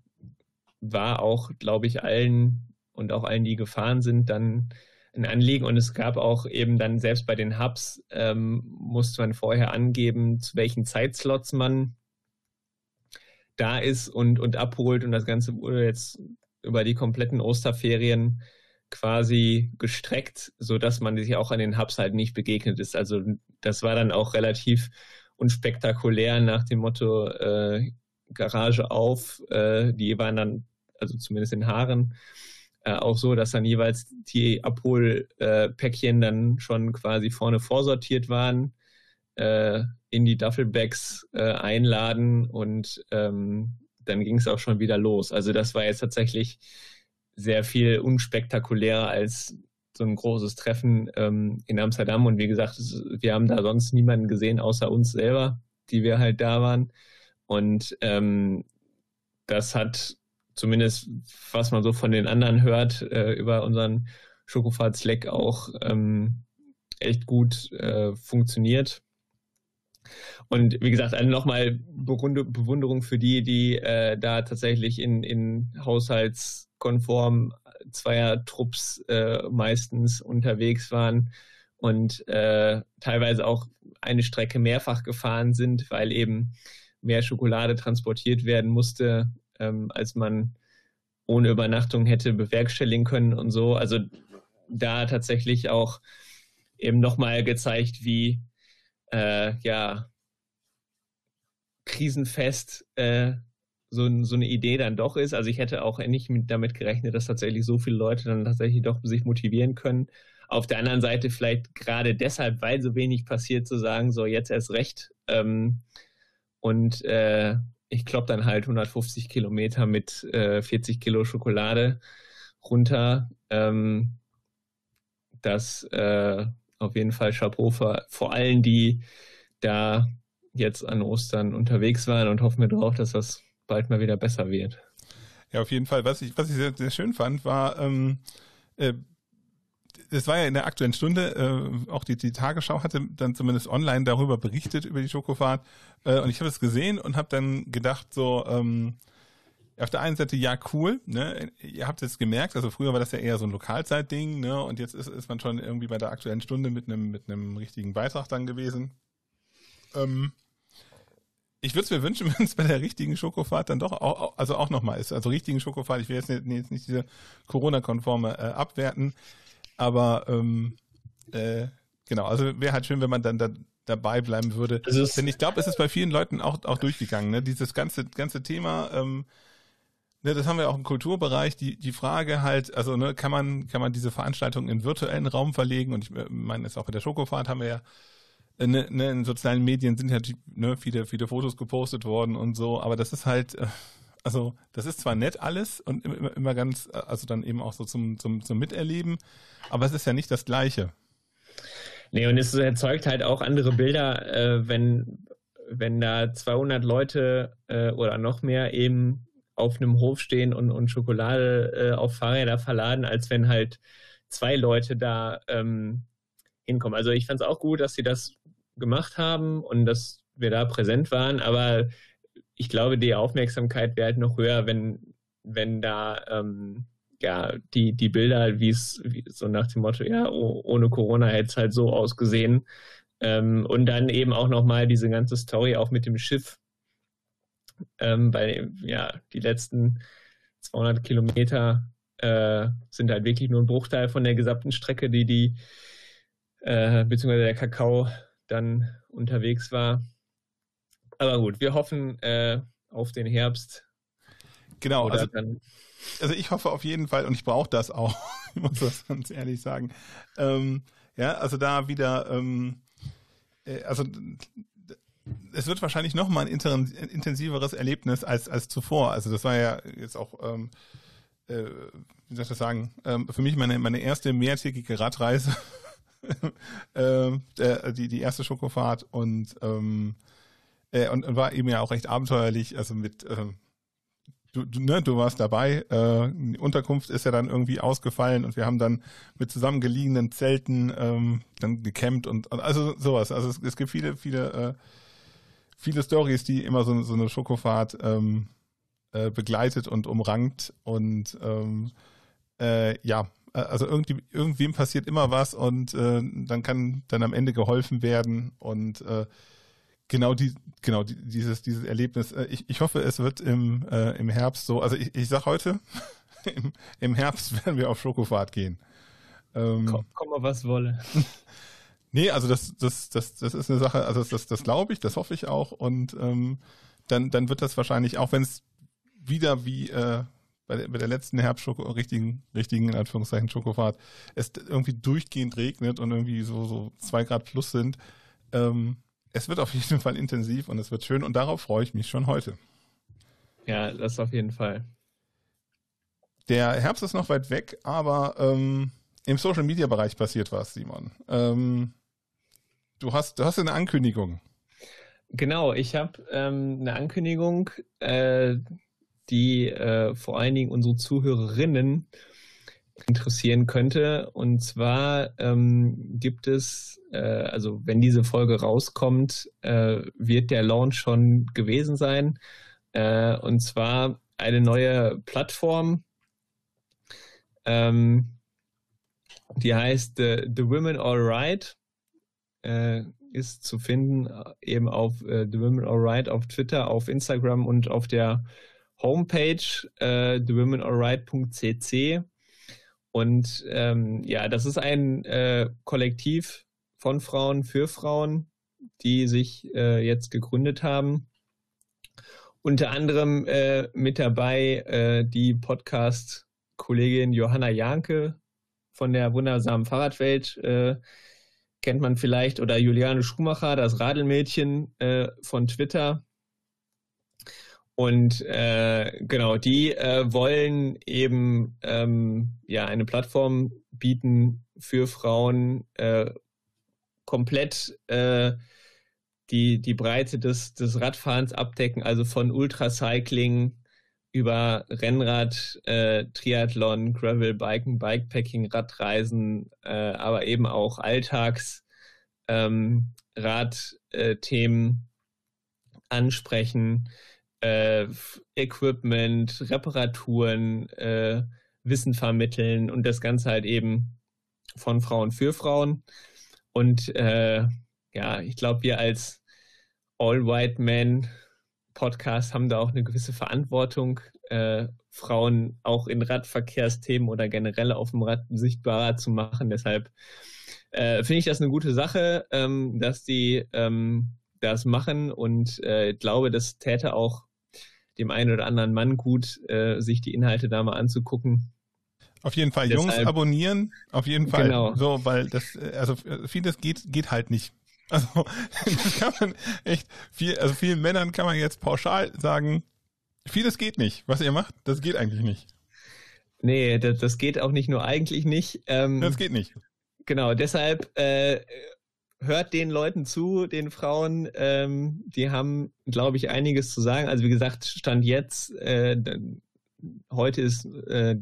war auch, glaube ich, allen und auch allen, die gefahren sind, dann ein Anliegen. Und es gab auch eben dann selbst bei den Hubs, ähm, musste man vorher angeben, zu welchen Zeitslots man da ist und, und abholt. Und das Ganze wurde jetzt über die kompletten Osterferien quasi gestreckt, so dass man sich auch an den Hubs halt nicht begegnet ist. Also das war dann auch relativ unspektakulär nach dem Motto äh, Garage auf. Äh, die waren dann, also zumindest in Haaren, äh, auch so, dass dann jeweils die Abholpäckchen dann schon quasi vorne vorsortiert waren, äh, in die Duffelbags äh, einladen und ähm, dann ging es auch schon wieder los. Also das war jetzt tatsächlich sehr viel unspektakulärer als so ein großes Treffen ähm, in Amsterdam. Und wie gesagt, wir haben da sonst niemanden gesehen außer uns selber, die wir halt da waren. Und ähm, das hat zumindest, was man so von den anderen hört, äh, über unseren Schokofahrt-Slack auch ähm, echt gut äh, funktioniert. Und wie gesagt, also nochmal Bewunderung für die, die äh, da tatsächlich in, in haushaltskonform Zweier-Trupps äh, meistens unterwegs waren und äh, teilweise auch eine Strecke mehrfach gefahren sind, weil eben mehr Schokolade transportiert werden musste, ähm, als man ohne Übernachtung hätte bewerkstelligen können und so. Also da tatsächlich auch eben nochmal gezeigt, wie äh, ja krisenfest äh, so, so eine Idee dann doch ist. Also ich hätte auch nicht mit, damit gerechnet, dass tatsächlich so viele Leute dann tatsächlich doch sich motivieren können. Auf der anderen Seite vielleicht gerade deshalb, weil so wenig passiert, zu sagen, so jetzt erst recht. Ähm, und äh, ich klopp dann halt 150 Kilometer mit äh, 40 Kilo Schokolade runter. Ähm, das äh, auf jeden Fall Chapeau für, vor allen, die da jetzt an Ostern unterwegs waren und hoffen wir drauf, dass das bald mal wieder besser wird. Ja, auf jeden Fall. Was ich, was ich sehr, sehr schön fand, war, ähm, äh, es war ja in der aktuellen Stunde, äh, auch die, die Tagesschau hatte dann zumindest online darüber berichtet, über die Schokofahrt. Äh, und ich habe es gesehen und habe dann gedacht, so, ähm, auf der einen Seite ja cool, ne? Ihr habt es gemerkt, also früher war das ja eher so ein Lokalzeitding, ne? Und jetzt ist, ist man schon irgendwie bei der aktuellen Stunde mit einem mit einem richtigen Beitrag dann gewesen. Ähm, ich würde es mir wünschen, wenn es bei der richtigen Schokofahrt dann doch auch, also auch nochmal ist. Also richtigen Schokofahrt, ich will jetzt nicht, jetzt nicht diese Corona-konforme äh, abwerten, aber ähm, äh, genau, also wäre halt schön, wenn man dann da, dabei bleiben würde. Also Denn ich glaube, es ist bei vielen Leuten auch, auch durchgegangen, ne? Dieses ganze, ganze Thema, ähm, ne, das haben wir auch im Kulturbereich, die, die Frage halt, also ne, kann man, kann man diese Veranstaltungen in virtuellen Raum verlegen? Und ich äh, meine, jetzt auch bei der Schokofahrt haben wir ja äh, ne, ne, in sozialen Medien sind ja ne, viele, viele Fotos gepostet worden und so, aber das ist halt, äh, also das ist zwar nett alles und immer, immer ganz, also dann eben auch so zum, zum, zum Miterleben, aber es ist ja nicht das Gleiche. Nee, und es erzeugt halt auch andere Bilder, äh, wenn, wenn da 200 Leute äh, oder noch mehr eben auf einem Hof stehen und, und Schokolade äh, auf Fahrräder verladen, als wenn halt zwei Leute da ähm, hinkommen. Also ich fand es auch gut, dass sie das gemacht haben und dass wir da präsent waren, aber ich glaube, die Aufmerksamkeit wäre halt noch höher, wenn, wenn da ähm, ja die, die Bilder, wie es so nach dem Motto, ja, ohne Corona hätte es halt so ausgesehen. Ähm, und dann eben auch nochmal diese ganze Story auch mit dem Schiff, ähm, weil ja die letzten 200 Kilometer äh, sind halt wirklich nur ein Bruchteil von der gesamten Strecke, die die äh, beziehungsweise der Kakao dann unterwegs war. Aber gut, wir hoffen äh, auf den Herbst. Genau, also, also ich hoffe auf jeden Fall und ich brauche das auch, ich muss das ganz ehrlich sagen. Ähm, ja, also da wieder, ähm, äh, also es wird wahrscheinlich noch mal ein intensiveres Erlebnis als als zuvor. Also das war ja jetzt auch, ähm, äh, wie soll ich das sagen, ähm, für mich meine meine erste mehrtägige Radreise, äh, die die erste Schokofahrt und ähm, äh, und, und war eben ja auch recht abenteuerlich, also mit äh, Du, du, ne, du warst dabei. Äh, die Unterkunft ist ja dann irgendwie ausgefallen und wir haben dann mit zusammengeliehenen Zelten ähm, dann gecampt und, und also sowas. Also es, es gibt viele, viele äh, viele Stories, die immer so, so eine Schokofahrt ähm, äh, begleitet und umrankt und ähm, äh, ja, äh, also irgendwie irgendwem passiert immer was und äh, dann kann dann am Ende geholfen werden und äh, genau die genau die, dieses dieses Erlebnis. Äh, ich, ich hoffe, es wird im im Herbst so. Also ich, ich sag heute im, im Herbst werden wir auf Schokofahrt gehen. Ähm, komm, komm mal was wolle. Nee, also das, das, das, das ist eine Sache, also das, das, das glaube ich, das hoffe ich auch. Und ähm, dann, dann wird das wahrscheinlich, auch wenn es wieder wie äh, bei, der, bei der letzten Herbstschoko, richtigen, richtigen, in Anführungszeichen, Schokofahrt, es irgendwie durchgehend regnet und irgendwie so, so zwei Grad plus sind. Ähm, es wird auf jeden Fall intensiv und es wird schön und darauf freue ich mich schon heute. Ja, das auf jeden Fall. der Herbst ist noch weit weg, aber ähm, im Social Media Bereich passiert was, Simon. Ähm, du hast, du hast eine Ankündigung. Genau, ich habe ähm, eine Ankündigung, äh, die äh, vor allen Dingen unsere Zuhörerinnen interessieren könnte. Und zwar ähm, gibt es, äh, also wenn diese Folge rauskommt, äh, wird der Launch schon gewesen sein. Äh, und zwar eine neue Plattform, ähm, die heißt The, The Women Alright. Äh, ist zu finden äh, eben auf äh, The Women Alright auf Twitter, auf Instagram und auf der Homepage äh, thewomenalright.cc. Und ähm, ja, das ist ein äh, Kollektiv von Frauen für Frauen, die sich äh, jetzt gegründet haben. Unter anderem äh, mit dabei äh, die Podcast-Kollegin Johanna Janke von der wundersamen Fahrradwelt, äh, kennt man vielleicht, oder Juliane Schumacher, das Radelmädchen äh, von Twitter. Und äh, genau, die äh, wollen eben ähm, ja eine Plattform bieten für Frauen, äh, komplett äh, die, die Breite des, des Radfahrens abdecken, also von Ultracycling über Rennrad, äh, Triathlon, Gravelbiken, Bikepacking, Radreisen, äh, aber eben auch Alltags ähm, Radthemen ansprechen, äh, Equipment, Reparaturen, äh, Wissen vermitteln und das Ganze halt eben von Frauen für Frauen. Und äh, ja, ich glaube, wir als All White Men Podcast haben da auch eine gewisse Verantwortung, äh, Frauen auch in Radverkehrsthemen oder generell auf dem Rad sichtbarer zu machen. Deshalb äh, finde ich das eine gute Sache, ähm, dass die ähm, das machen und äh, glaube, das täte auch dem einen oder anderen Mann gut, äh, sich die Inhalte da mal anzugucken. Auf jeden Fall, Deshalb, Jungs abonnieren, auf jeden Fall. Genau. So, weil das, äh, also vieles geht, geht halt nicht. Also kann man echt viel, also vielen Männern kann man jetzt pauschal sagen, vieles geht nicht. Was ihr macht, das geht eigentlich nicht. Nee, das, das geht auch nicht nur eigentlich nicht. Ähm, das geht nicht. Genau, deshalb äh, hört den Leuten zu, den Frauen, ähm, die haben, glaube ich, einiges zu sagen. Also wie gesagt, Stand jetzt, äh, heute ist äh,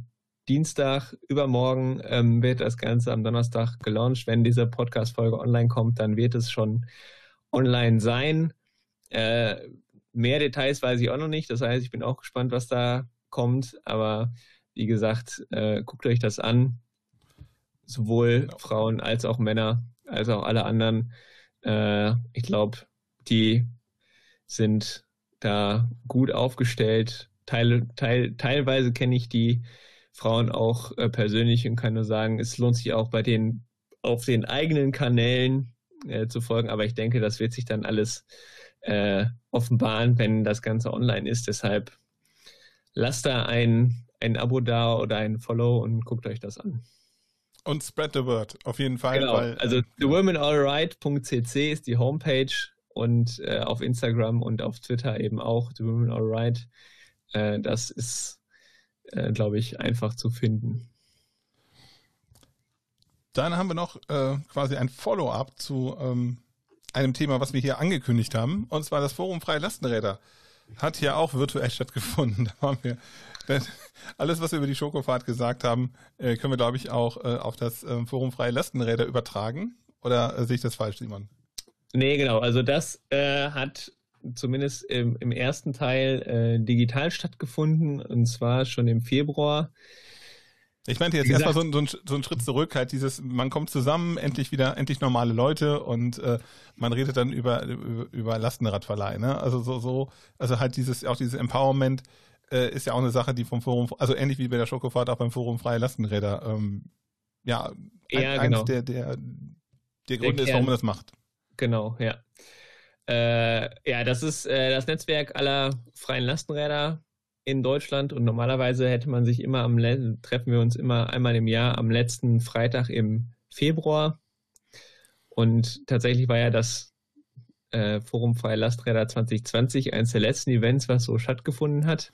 Dienstag, übermorgen ähm, wird das Ganze am Donnerstag gelauncht. Wenn diese Podcast-Folge online kommt, dann wird es schon online sein. Äh, mehr Details weiß ich auch noch nicht. Das heißt, ich bin auch gespannt, was da kommt. Aber wie gesagt, äh, guckt euch das an. Sowohl genau. Frauen als auch Männer, als auch alle anderen. Äh, ich glaube, die sind da gut aufgestellt. Teil, teil, teilweise kenne ich die Frauen auch äh, persönlich und kann nur sagen, es lohnt sich auch bei den auf den eigenen Kanälen äh, zu folgen, aber ich denke, das wird sich dann alles äh, offenbaren, wenn das Ganze online ist. Deshalb lasst da ein, ein Abo da oder ein Follow und guckt euch das an. Und spread the word, auf jeden Fall. Genau. Weil, also äh, thewomenalright.cc ist die Homepage und äh, auf Instagram und auf Twitter eben auch The Women Alright. Äh, das ist äh, glaube ich, einfach zu finden. Dann haben wir noch äh, quasi ein Follow-up zu ähm, einem Thema, was wir hier angekündigt haben, und zwar das Forum Freie Lastenräder. Hat hier auch virtuell stattgefunden. Da waren wir, alles, was wir über die Schokofahrt gesagt haben, äh, können wir, glaube ich, auch äh, auf das äh, Forum Freie Lastenräder übertragen. Oder äh, sehe ich das falsch, Simon? Nee, genau. Also das hat zumindest im, im ersten Teil äh, digital stattgefunden und zwar schon im Februar. Ich meinte jetzt erstmal so, so, ein, so ein Schritt zurück, halt dieses, man kommt zusammen, endlich wieder, endlich normale Leute und äh, man redet dann über, über, über Lastenradverleih, ne? Also so, so, also halt dieses, auch dieses Empowerment äh, ist ja auch eine Sache, die vom Forum, also ähnlich wie bei der Schokofahrt auch beim Forum Freie Lastenräder, ähm, ja, ein, ja genau. eins der, der, der Gründe der ist, warum man das macht. Genau, ja. Äh, ja, das ist äh, das Netzwerk aller freien Lastenräder in Deutschland und normalerweise hätte man sich immer am treffen wir uns immer einmal im Jahr am letzten Freitag im Februar und tatsächlich war ja das äh, Forum Freie Lasträder 2020 eines der letzten Events, was so stattgefunden hat.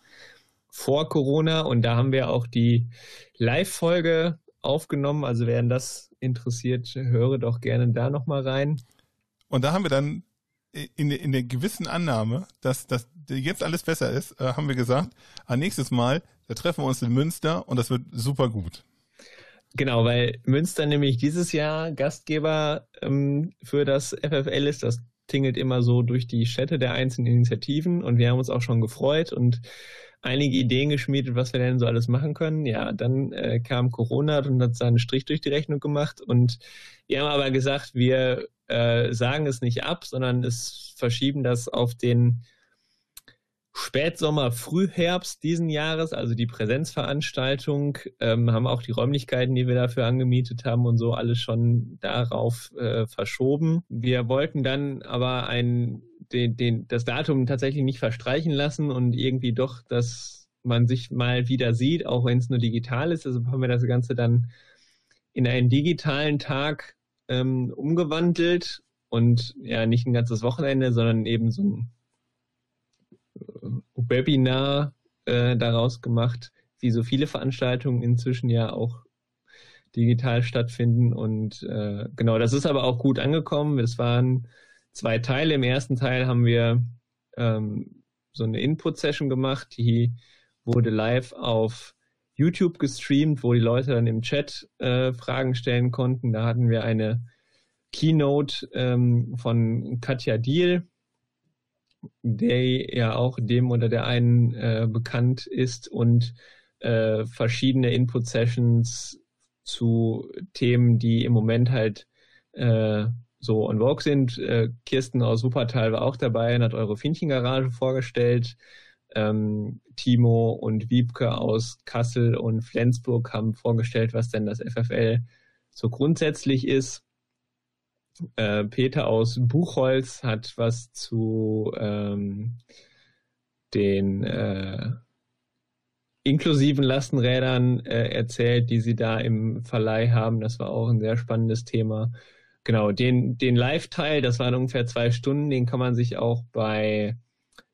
vor Corona und da haben wir auch die Live-Folge aufgenommen. Also wer das interessiert, höre doch gerne da nochmal rein. Und da haben wir dann in, in der gewissen Annahme, dass, dass jetzt alles besser ist, äh, haben wir gesagt, ah, nächstes Mal, da treffen wir uns in Münster und das wird super gut. Genau, weil Münster nämlich dieses Jahr Gastgeber ähm, für das FFL ist. Das tingelt immer so durch die Städte der einzelnen Initiativen und wir haben uns auch schon gefreut und einige Ideen geschmiedet, was wir denn so alles machen können. Ja, dann äh, kam Corona und hat seinen Strich durch die Rechnung gemacht und wir haben aber gesagt, wir äh, sagen es nicht ab, sondern es verschieben das auf den Spätsommer, Frühherbst diesen Jahres, also die Präsenzveranstaltung, ähm, haben auch die Räumlichkeiten, die wir dafür angemietet haben und so alles schon darauf äh, verschoben. Wir wollten dann aber ein, den, den, das Datum tatsächlich nicht verstreichen lassen und irgendwie doch, dass man sich mal wieder sieht, auch wenn es nur digital ist. Also haben wir das Ganze dann in einen digitalen Tag ähm, umgewandelt und ja, nicht ein ganzes Wochenende, sondern eben so ein Webinar äh, daraus gemacht, wie so viele Veranstaltungen inzwischen ja auch digital stattfinden. Und äh, genau, das ist aber auch gut angekommen. Es waren zwei Teile. Im ersten Teil haben wir ähm, so eine Input-Session gemacht, die wurde live auf YouTube gestreamt, wo die Leute dann im Chat äh, Fragen stellen konnten. Da hatten wir eine Keynote ähm, von Katja Diel, der ja auch dem oder der einen äh, bekannt ist und äh, verschiedene Input-Sessions zu Themen, die im Moment halt äh, so on Vogue sind. Äh, Kirsten aus Wuppertal war auch dabei und hat eure Finchengarage vorgestellt. Ähm, Timo und Wiebke aus Kassel und Flensburg haben vorgestellt, was denn das FFL so grundsätzlich ist. Äh, Peter aus Buchholz hat was zu ähm, den äh, inklusiven Lastenrädern äh, erzählt, die sie da im Verleih haben. Das war auch ein sehr spannendes Thema. Genau, den, den Live-Teil, das waren ungefähr zwei Stunden, den kann man sich auch bei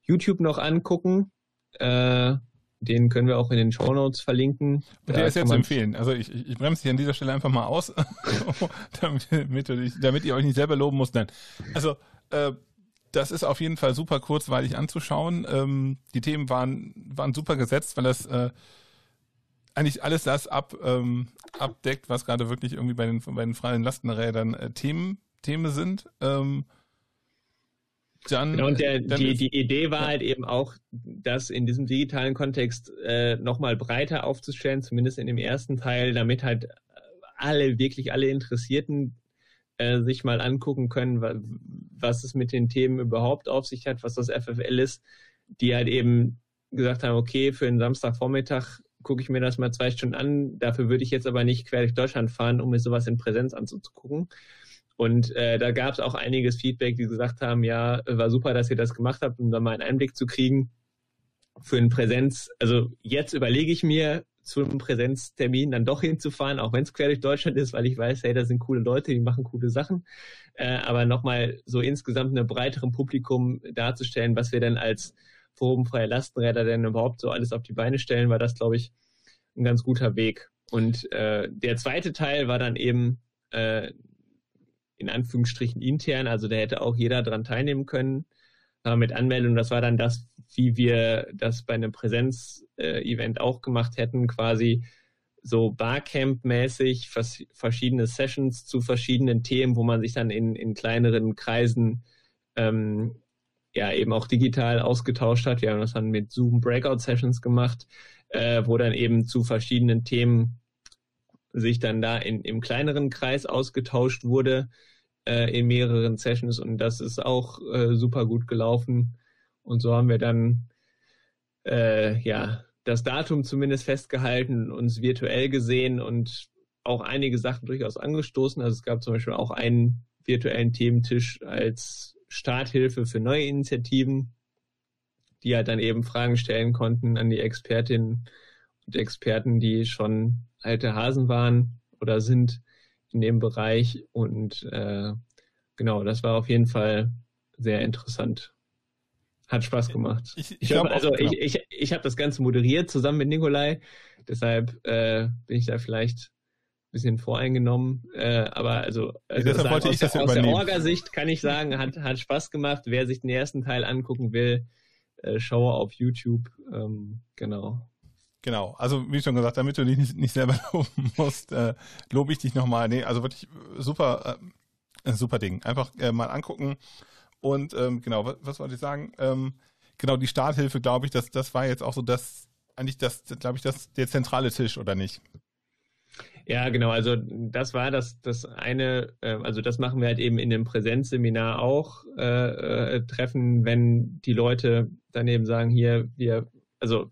YouTube noch angucken. Äh, den können wir auch in den Show Notes verlinken. Und der ist ja zu empfehlen. Also ich, ich bremse hier an dieser Stelle einfach mal aus, damit, damit, damit, ihr euch nicht selber loben müsst. Nein. Also äh, das ist auf jeden Fall super kurzweilig anzuschauen. Ähm, die Themen waren, waren super gesetzt, weil das äh, eigentlich alles das ab, ähm, abdeckt, was gerade wirklich irgendwie bei den, bei den freien Lastenrädern äh, Themen, Themen sind. Ähm, dann, genau, und der, die, die Idee war halt eben auch, das in diesem digitalen Kontext äh, nochmal breiter aufzustellen, zumindest in dem ersten Teil, damit halt alle, wirklich alle Interessierten äh, sich mal angucken können, was es mit den Themen überhaupt auf sich hat, was das FFL ist, die halt eben gesagt haben, okay, für einen Samstagvormittag gucke ich mir das mal zwei Stunden an, dafür würde ich jetzt aber nicht quer durch Deutschland fahren, um mir sowas in Präsenz anzugucken. Und äh, da gab es auch einiges Feedback, die gesagt haben, ja, war super, dass ihr das gemacht habt, um da mal einen Einblick zu kriegen für einen Präsenz. Also jetzt überlege ich mir, zu einem Präsenztermin dann doch hinzufahren, auch wenn es quer durch Deutschland ist, weil ich weiß, hey, da sind coole Leute, die machen coole Sachen. Äh, aber nochmal so insgesamt einem breiteren Publikum darzustellen, was wir denn als forumfreie Lastenräder denn überhaupt so alles auf die Beine stellen, war das, glaube ich, ein ganz guter Weg. Und äh, der zweite Teil war dann eben äh, in Anführungsstrichen intern, also da hätte auch jeder dran teilnehmen können äh, mit Anmeldung. Das war dann das, wie wir das bei einem Präsenz-Event äh, auch gemacht hätten, quasi so Barcamp-mäßig vers verschiedene Sessions zu verschiedenen Themen, wo man sich dann in, in kleineren Kreisen ähm, ja eben auch digital ausgetauscht hat. Wir haben das dann mit Zoom Breakout Sessions gemacht, äh, wo dann eben zu verschiedenen Themen sich dann da in, im kleineren Kreis ausgetauscht wurde äh, in mehreren Sessions und das ist auch äh, super gut gelaufen. Und so haben wir dann äh, ja das Datum zumindest festgehalten, uns virtuell gesehen und auch einige Sachen durchaus angestoßen. Also es gab zum Beispiel auch einen virtuellen Thementisch als Starthilfe für neue Initiativen, die halt dann eben Fragen stellen konnten an die Expertinnen und Experten, die schon alte Hasen waren oder sind in dem Bereich. Und äh, genau, das war auf jeden Fall sehr interessant. Hat Spaß gemacht. Ich, ich, ich glaube, also genau. ich, ich, ich habe das Ganze moderiert zusammen mit Nikolai. Deshalb äh, bin ich da vielleicht ein bisschen voreingenommen. Äh, aber also, also ja, sagen, aus, der, aus der Orga-Sicht kann ich sagen, hat, hat Spaß gemacht. Wer sich den ersten Teil angucken will, äh, schaue auf YouTube. Ähm, genau. Genau, also wie schon gesagt, damit du dich nicht, nicht selber loben musst, äh, lobe ich dich nochmal. Nee, also wirklich super, äh, super Ding. Einfach äh, mal angucken. Und ähm, genau, was, was wollte ich sagen? Ähm, genau, die Starthilfe, glaube ich, das, das war jetzt auch so das, eigentlich das, glaube ich, das der zentrale Tisch, oder nicht? Ja, genau. Also das war das, das eine, äh, also das machen wir halt eben in dem Präsenzseminar auch, äh, äh, treffen, wenn die Leute dann eben sagen, hier, wir, also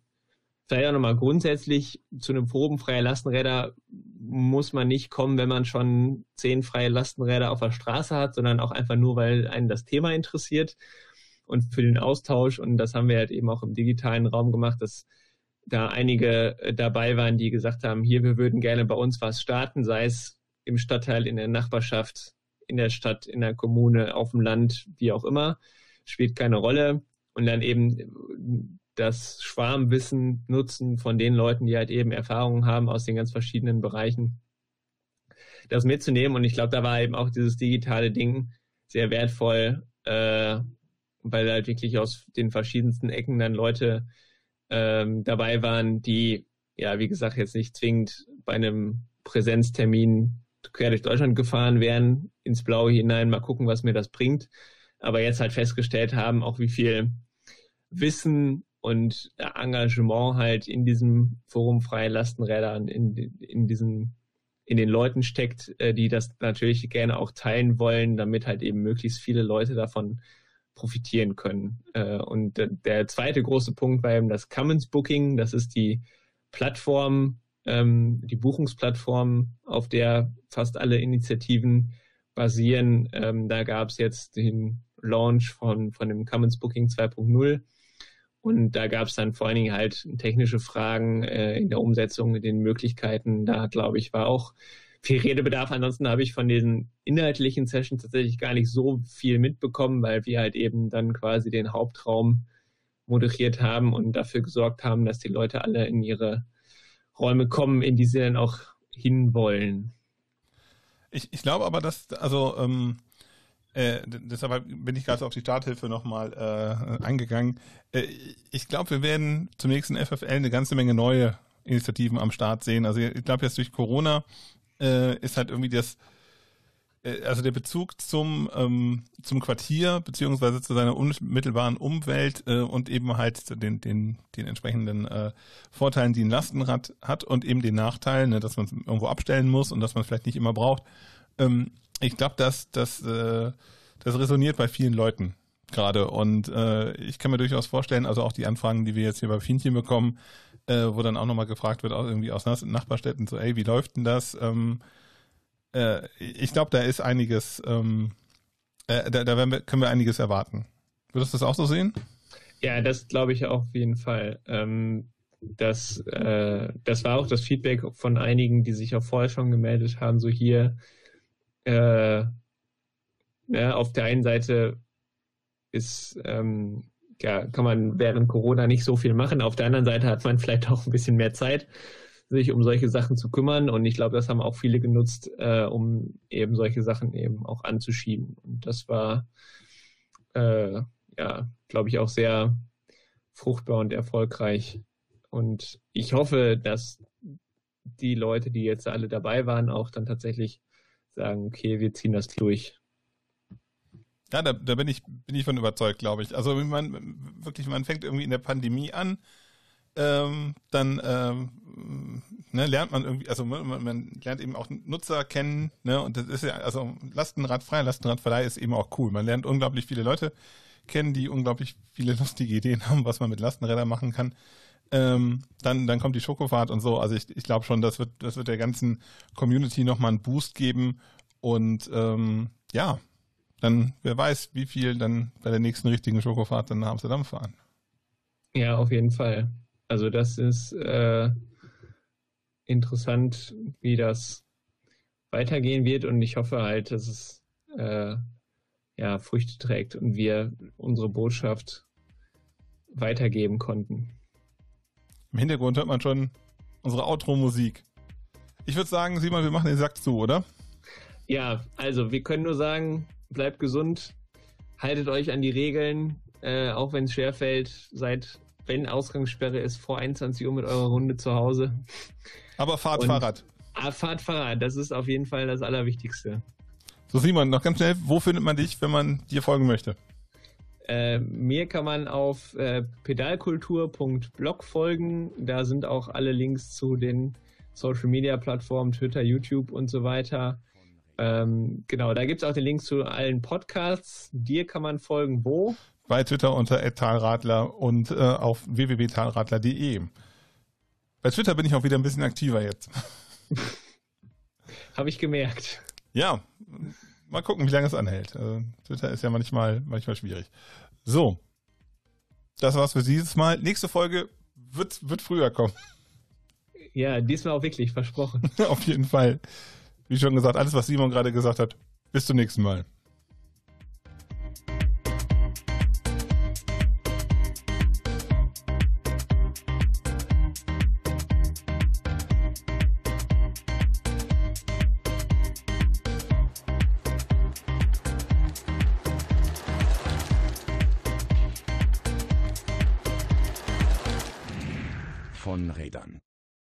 vielleicht auch nochmal grundsätzlich zu einem Forum freier Lastenräder muss man nicht kommen, wenn man schon zehn freie Lastenräder auf der Straße hat, sondern auch einfach nur, weil einen das Thema interessiert und für den Austausch. Und das haben wir halt eben auch im digitalen Raum gemacht, dass da einige äh, dabei waren, die gesagt haben, hier, wir würden gerne bei uns was starten, sei es im Stadtteil, in der Nachbarschaft, in der Stadt, in der Kommune, auf dem Land, wie auch immer, spielt keine Rolle. Und dann eben das Schwarmwissen nutzen von den Leuten, die halt eben Erfahrungen haben aus den ganz verschiedenen Bereichen, das mitzunehmen. Und ich glaube, da war eben auch dieses digitale Ding sehr wertvoll, äh, weil halt wirklich aus den verschiedensten Ecken dann Leute ähm, dabei waren, die, ja, wie gesagt, jetzt nicht zwingend bei einem Präsenztermin quer durch Deutschland gefahren wären, ins Blaue hinein, mal gucken, was mir das bringt. Aber jetzt halt festgestellt haben, auch wie viel Wissen und Engagement halt in diesem Forum Freie Lastenräder, in, in diesen in den Leuten steckt, äh, die das natürlich gerne auch teilen wollen, damit halt eben möglichst viele Leute davon profitieren können. Äh, und der zweite große Punkt war eben das Commons Booking. Das ist die Plattform, ähm, die Buchungsplattform, auf der fast alle Initiativen basieren. Ähm, da gab es jetzt den Launch von, von dem Commons Booking 2.0. Und da gab es dann vor allen Dingen halt technische Fragen äh, in der Umsetzung, in den Möglichkeiten. Da, glaube ich, war auch viel Redebedarf. Ansonsten habe ich von diesen inhaltlichen Sessions tatsächlich gar nicht so viel mitbekommen, weil wir halt eben dann quasi den Hauptraum moderiert haben und dafür gesorgt haben, dass die Leute alle in ihre Räume kommen, in die sie dann auch hinwollen. Ich, ich glaube aber, dass, also, ähm, äh, deshalb bin ich gerade auf die Starthilfe nochmal äh, eingegangen. Äh, ich glaube, wir werden zum nächsten FFL eine ganze Menge neue Initiativen am Start sehen. Also ich glaube jetzt durch Corona äh, ist halt irgendwie das, äh, also der Bezug zum, ähm, zum Quartier beziehungsweise zu seiner unmittelbaren Umwelt äh, und eben halt den, den, den entsprechenden äh, Vorteilen, die ein Lastenrad hat und eben den Nachteilen, ne, dass man es irgendwo abstellen muss und dass man es vielleicht nicht immer braucht. Ähm, ich glaube, dass das, äh, das resoniert bei vielen Leuten gerade und äh, ich kann mir durchaus vorstellen, also auch die Anfragen, die wir jetzt hier bei Fienchen bekommen, äh, wo dann auch nochmal gefragt wird, auch irgendwie aus Nachbarstädten, so, ey, wie läuft denn das? Ähm, äh, ich glaube, da ist einiges, ähm, äh, da, da wir, können wir einiges erwarten. Würdest du das auch so sehen? Ja, das glaube ich auf jeden Fall. Ähm, das, äh, das war auch das Feedback von einigen, die sich auch vorher schon gemeldet haben, so hier, äh, ja, auf der einen Seite ist ähm, ja, kann man während Corona nicht so viel machen. Auf der anderen Seite hat man vielleicht auch ein bisschen mehr Zeit, sich um solche Sachen zu kümmern. Und ich glaube, das haben auch viele genutzt, äh, um eben solche Sachen eben auch anzuschieben. Und das war, äh, ja, glaube ich, auch sehr fruchtbar und erfolgreich. Und ich hoffe, dass die Leute, die jetzt alle dabei waren, auch dann tatsächlich sagen, okay, wir ziehen das durch. Ja, da, da bin ich bin ich von überzeugt, glaube ich. Also man wirklich, man fängt irgendwie in der Pandemie an, ähm, dann ähm, ne, lernt man irgendwie, also man, man, lernt eben auch Nutzer kennen, ne, und das ist ja, also Lastenradfrei, Lastenradverleih ist eben auch cool. Man lernt unglaublich viele Leute kennen, die unglaublich viele lustige Ideen haben, was man mit Lastenrädern machen kann. Ähm, dann, dann kommt die Schokofahrt und so. Also ich, ich glaube schon, das wird, das wird der ganzen Community nochmal einen Boost geben. Und ähm, ja, dann wer weiß, wie viel dann bei der nächsten richtigen Schokofahrt dann nach Amsterdam fahren. Ja, auf jeden Fall. Also das ist äh, interessant, wie das weitergehen wird und ich hoffe halt, dass es äh, ja, Früchte trägt und wir unsere Botschaft weitergeben konnten. Im Hintergrund hört man schon unsere Outro-Musik. Ich würde sagen, Simon, wir machen den Sack zu, oder? Ja, also wir können nur sagen, bleibt gesund, haltet euch an die Regeln, äh, auch wenn es schwerfällt, seid, wenn Ausgangssperre ist, vor 21 Uhr mit eurer Runde zu Hause. Aber fahrt Und- Fahrrad. Ah, fahrt Fahrrad, das ist auf jeden Fall das Allerwichtigste. So, Simon, noch ganz schnell, wo findet man dich, wenn man dir folgen möchte? Äh, mir kann man auf äh, pedalkultur.blog folgen. Da sind auch alle Links zu den Social Media Plattformen, Twitter, YouTube und so weiter. Ähm, genau, da gibt es auch den Link zu allen Podcasts. Dir kann man folgen, wo? Bei Twitter unter @talradler und äh, auf www.talradler.de. Bei Twitter bin ich auch wieder ein bisschen aktiver jetzt. Habe ich gemerkt. Ja, mal gucken, wie lange es anhält. Also, Twitter ist ja manchmal, manchmal schwierig. So, das war's für dieses Mal. Nächste Folge wird, wird früher kommen. Ja, diesmal auch wirklich versprochen. Auf jeden Fall. Wie schon gesagt, alles, was Simon gerade gesagt hat. Bis zum nächsten Mal.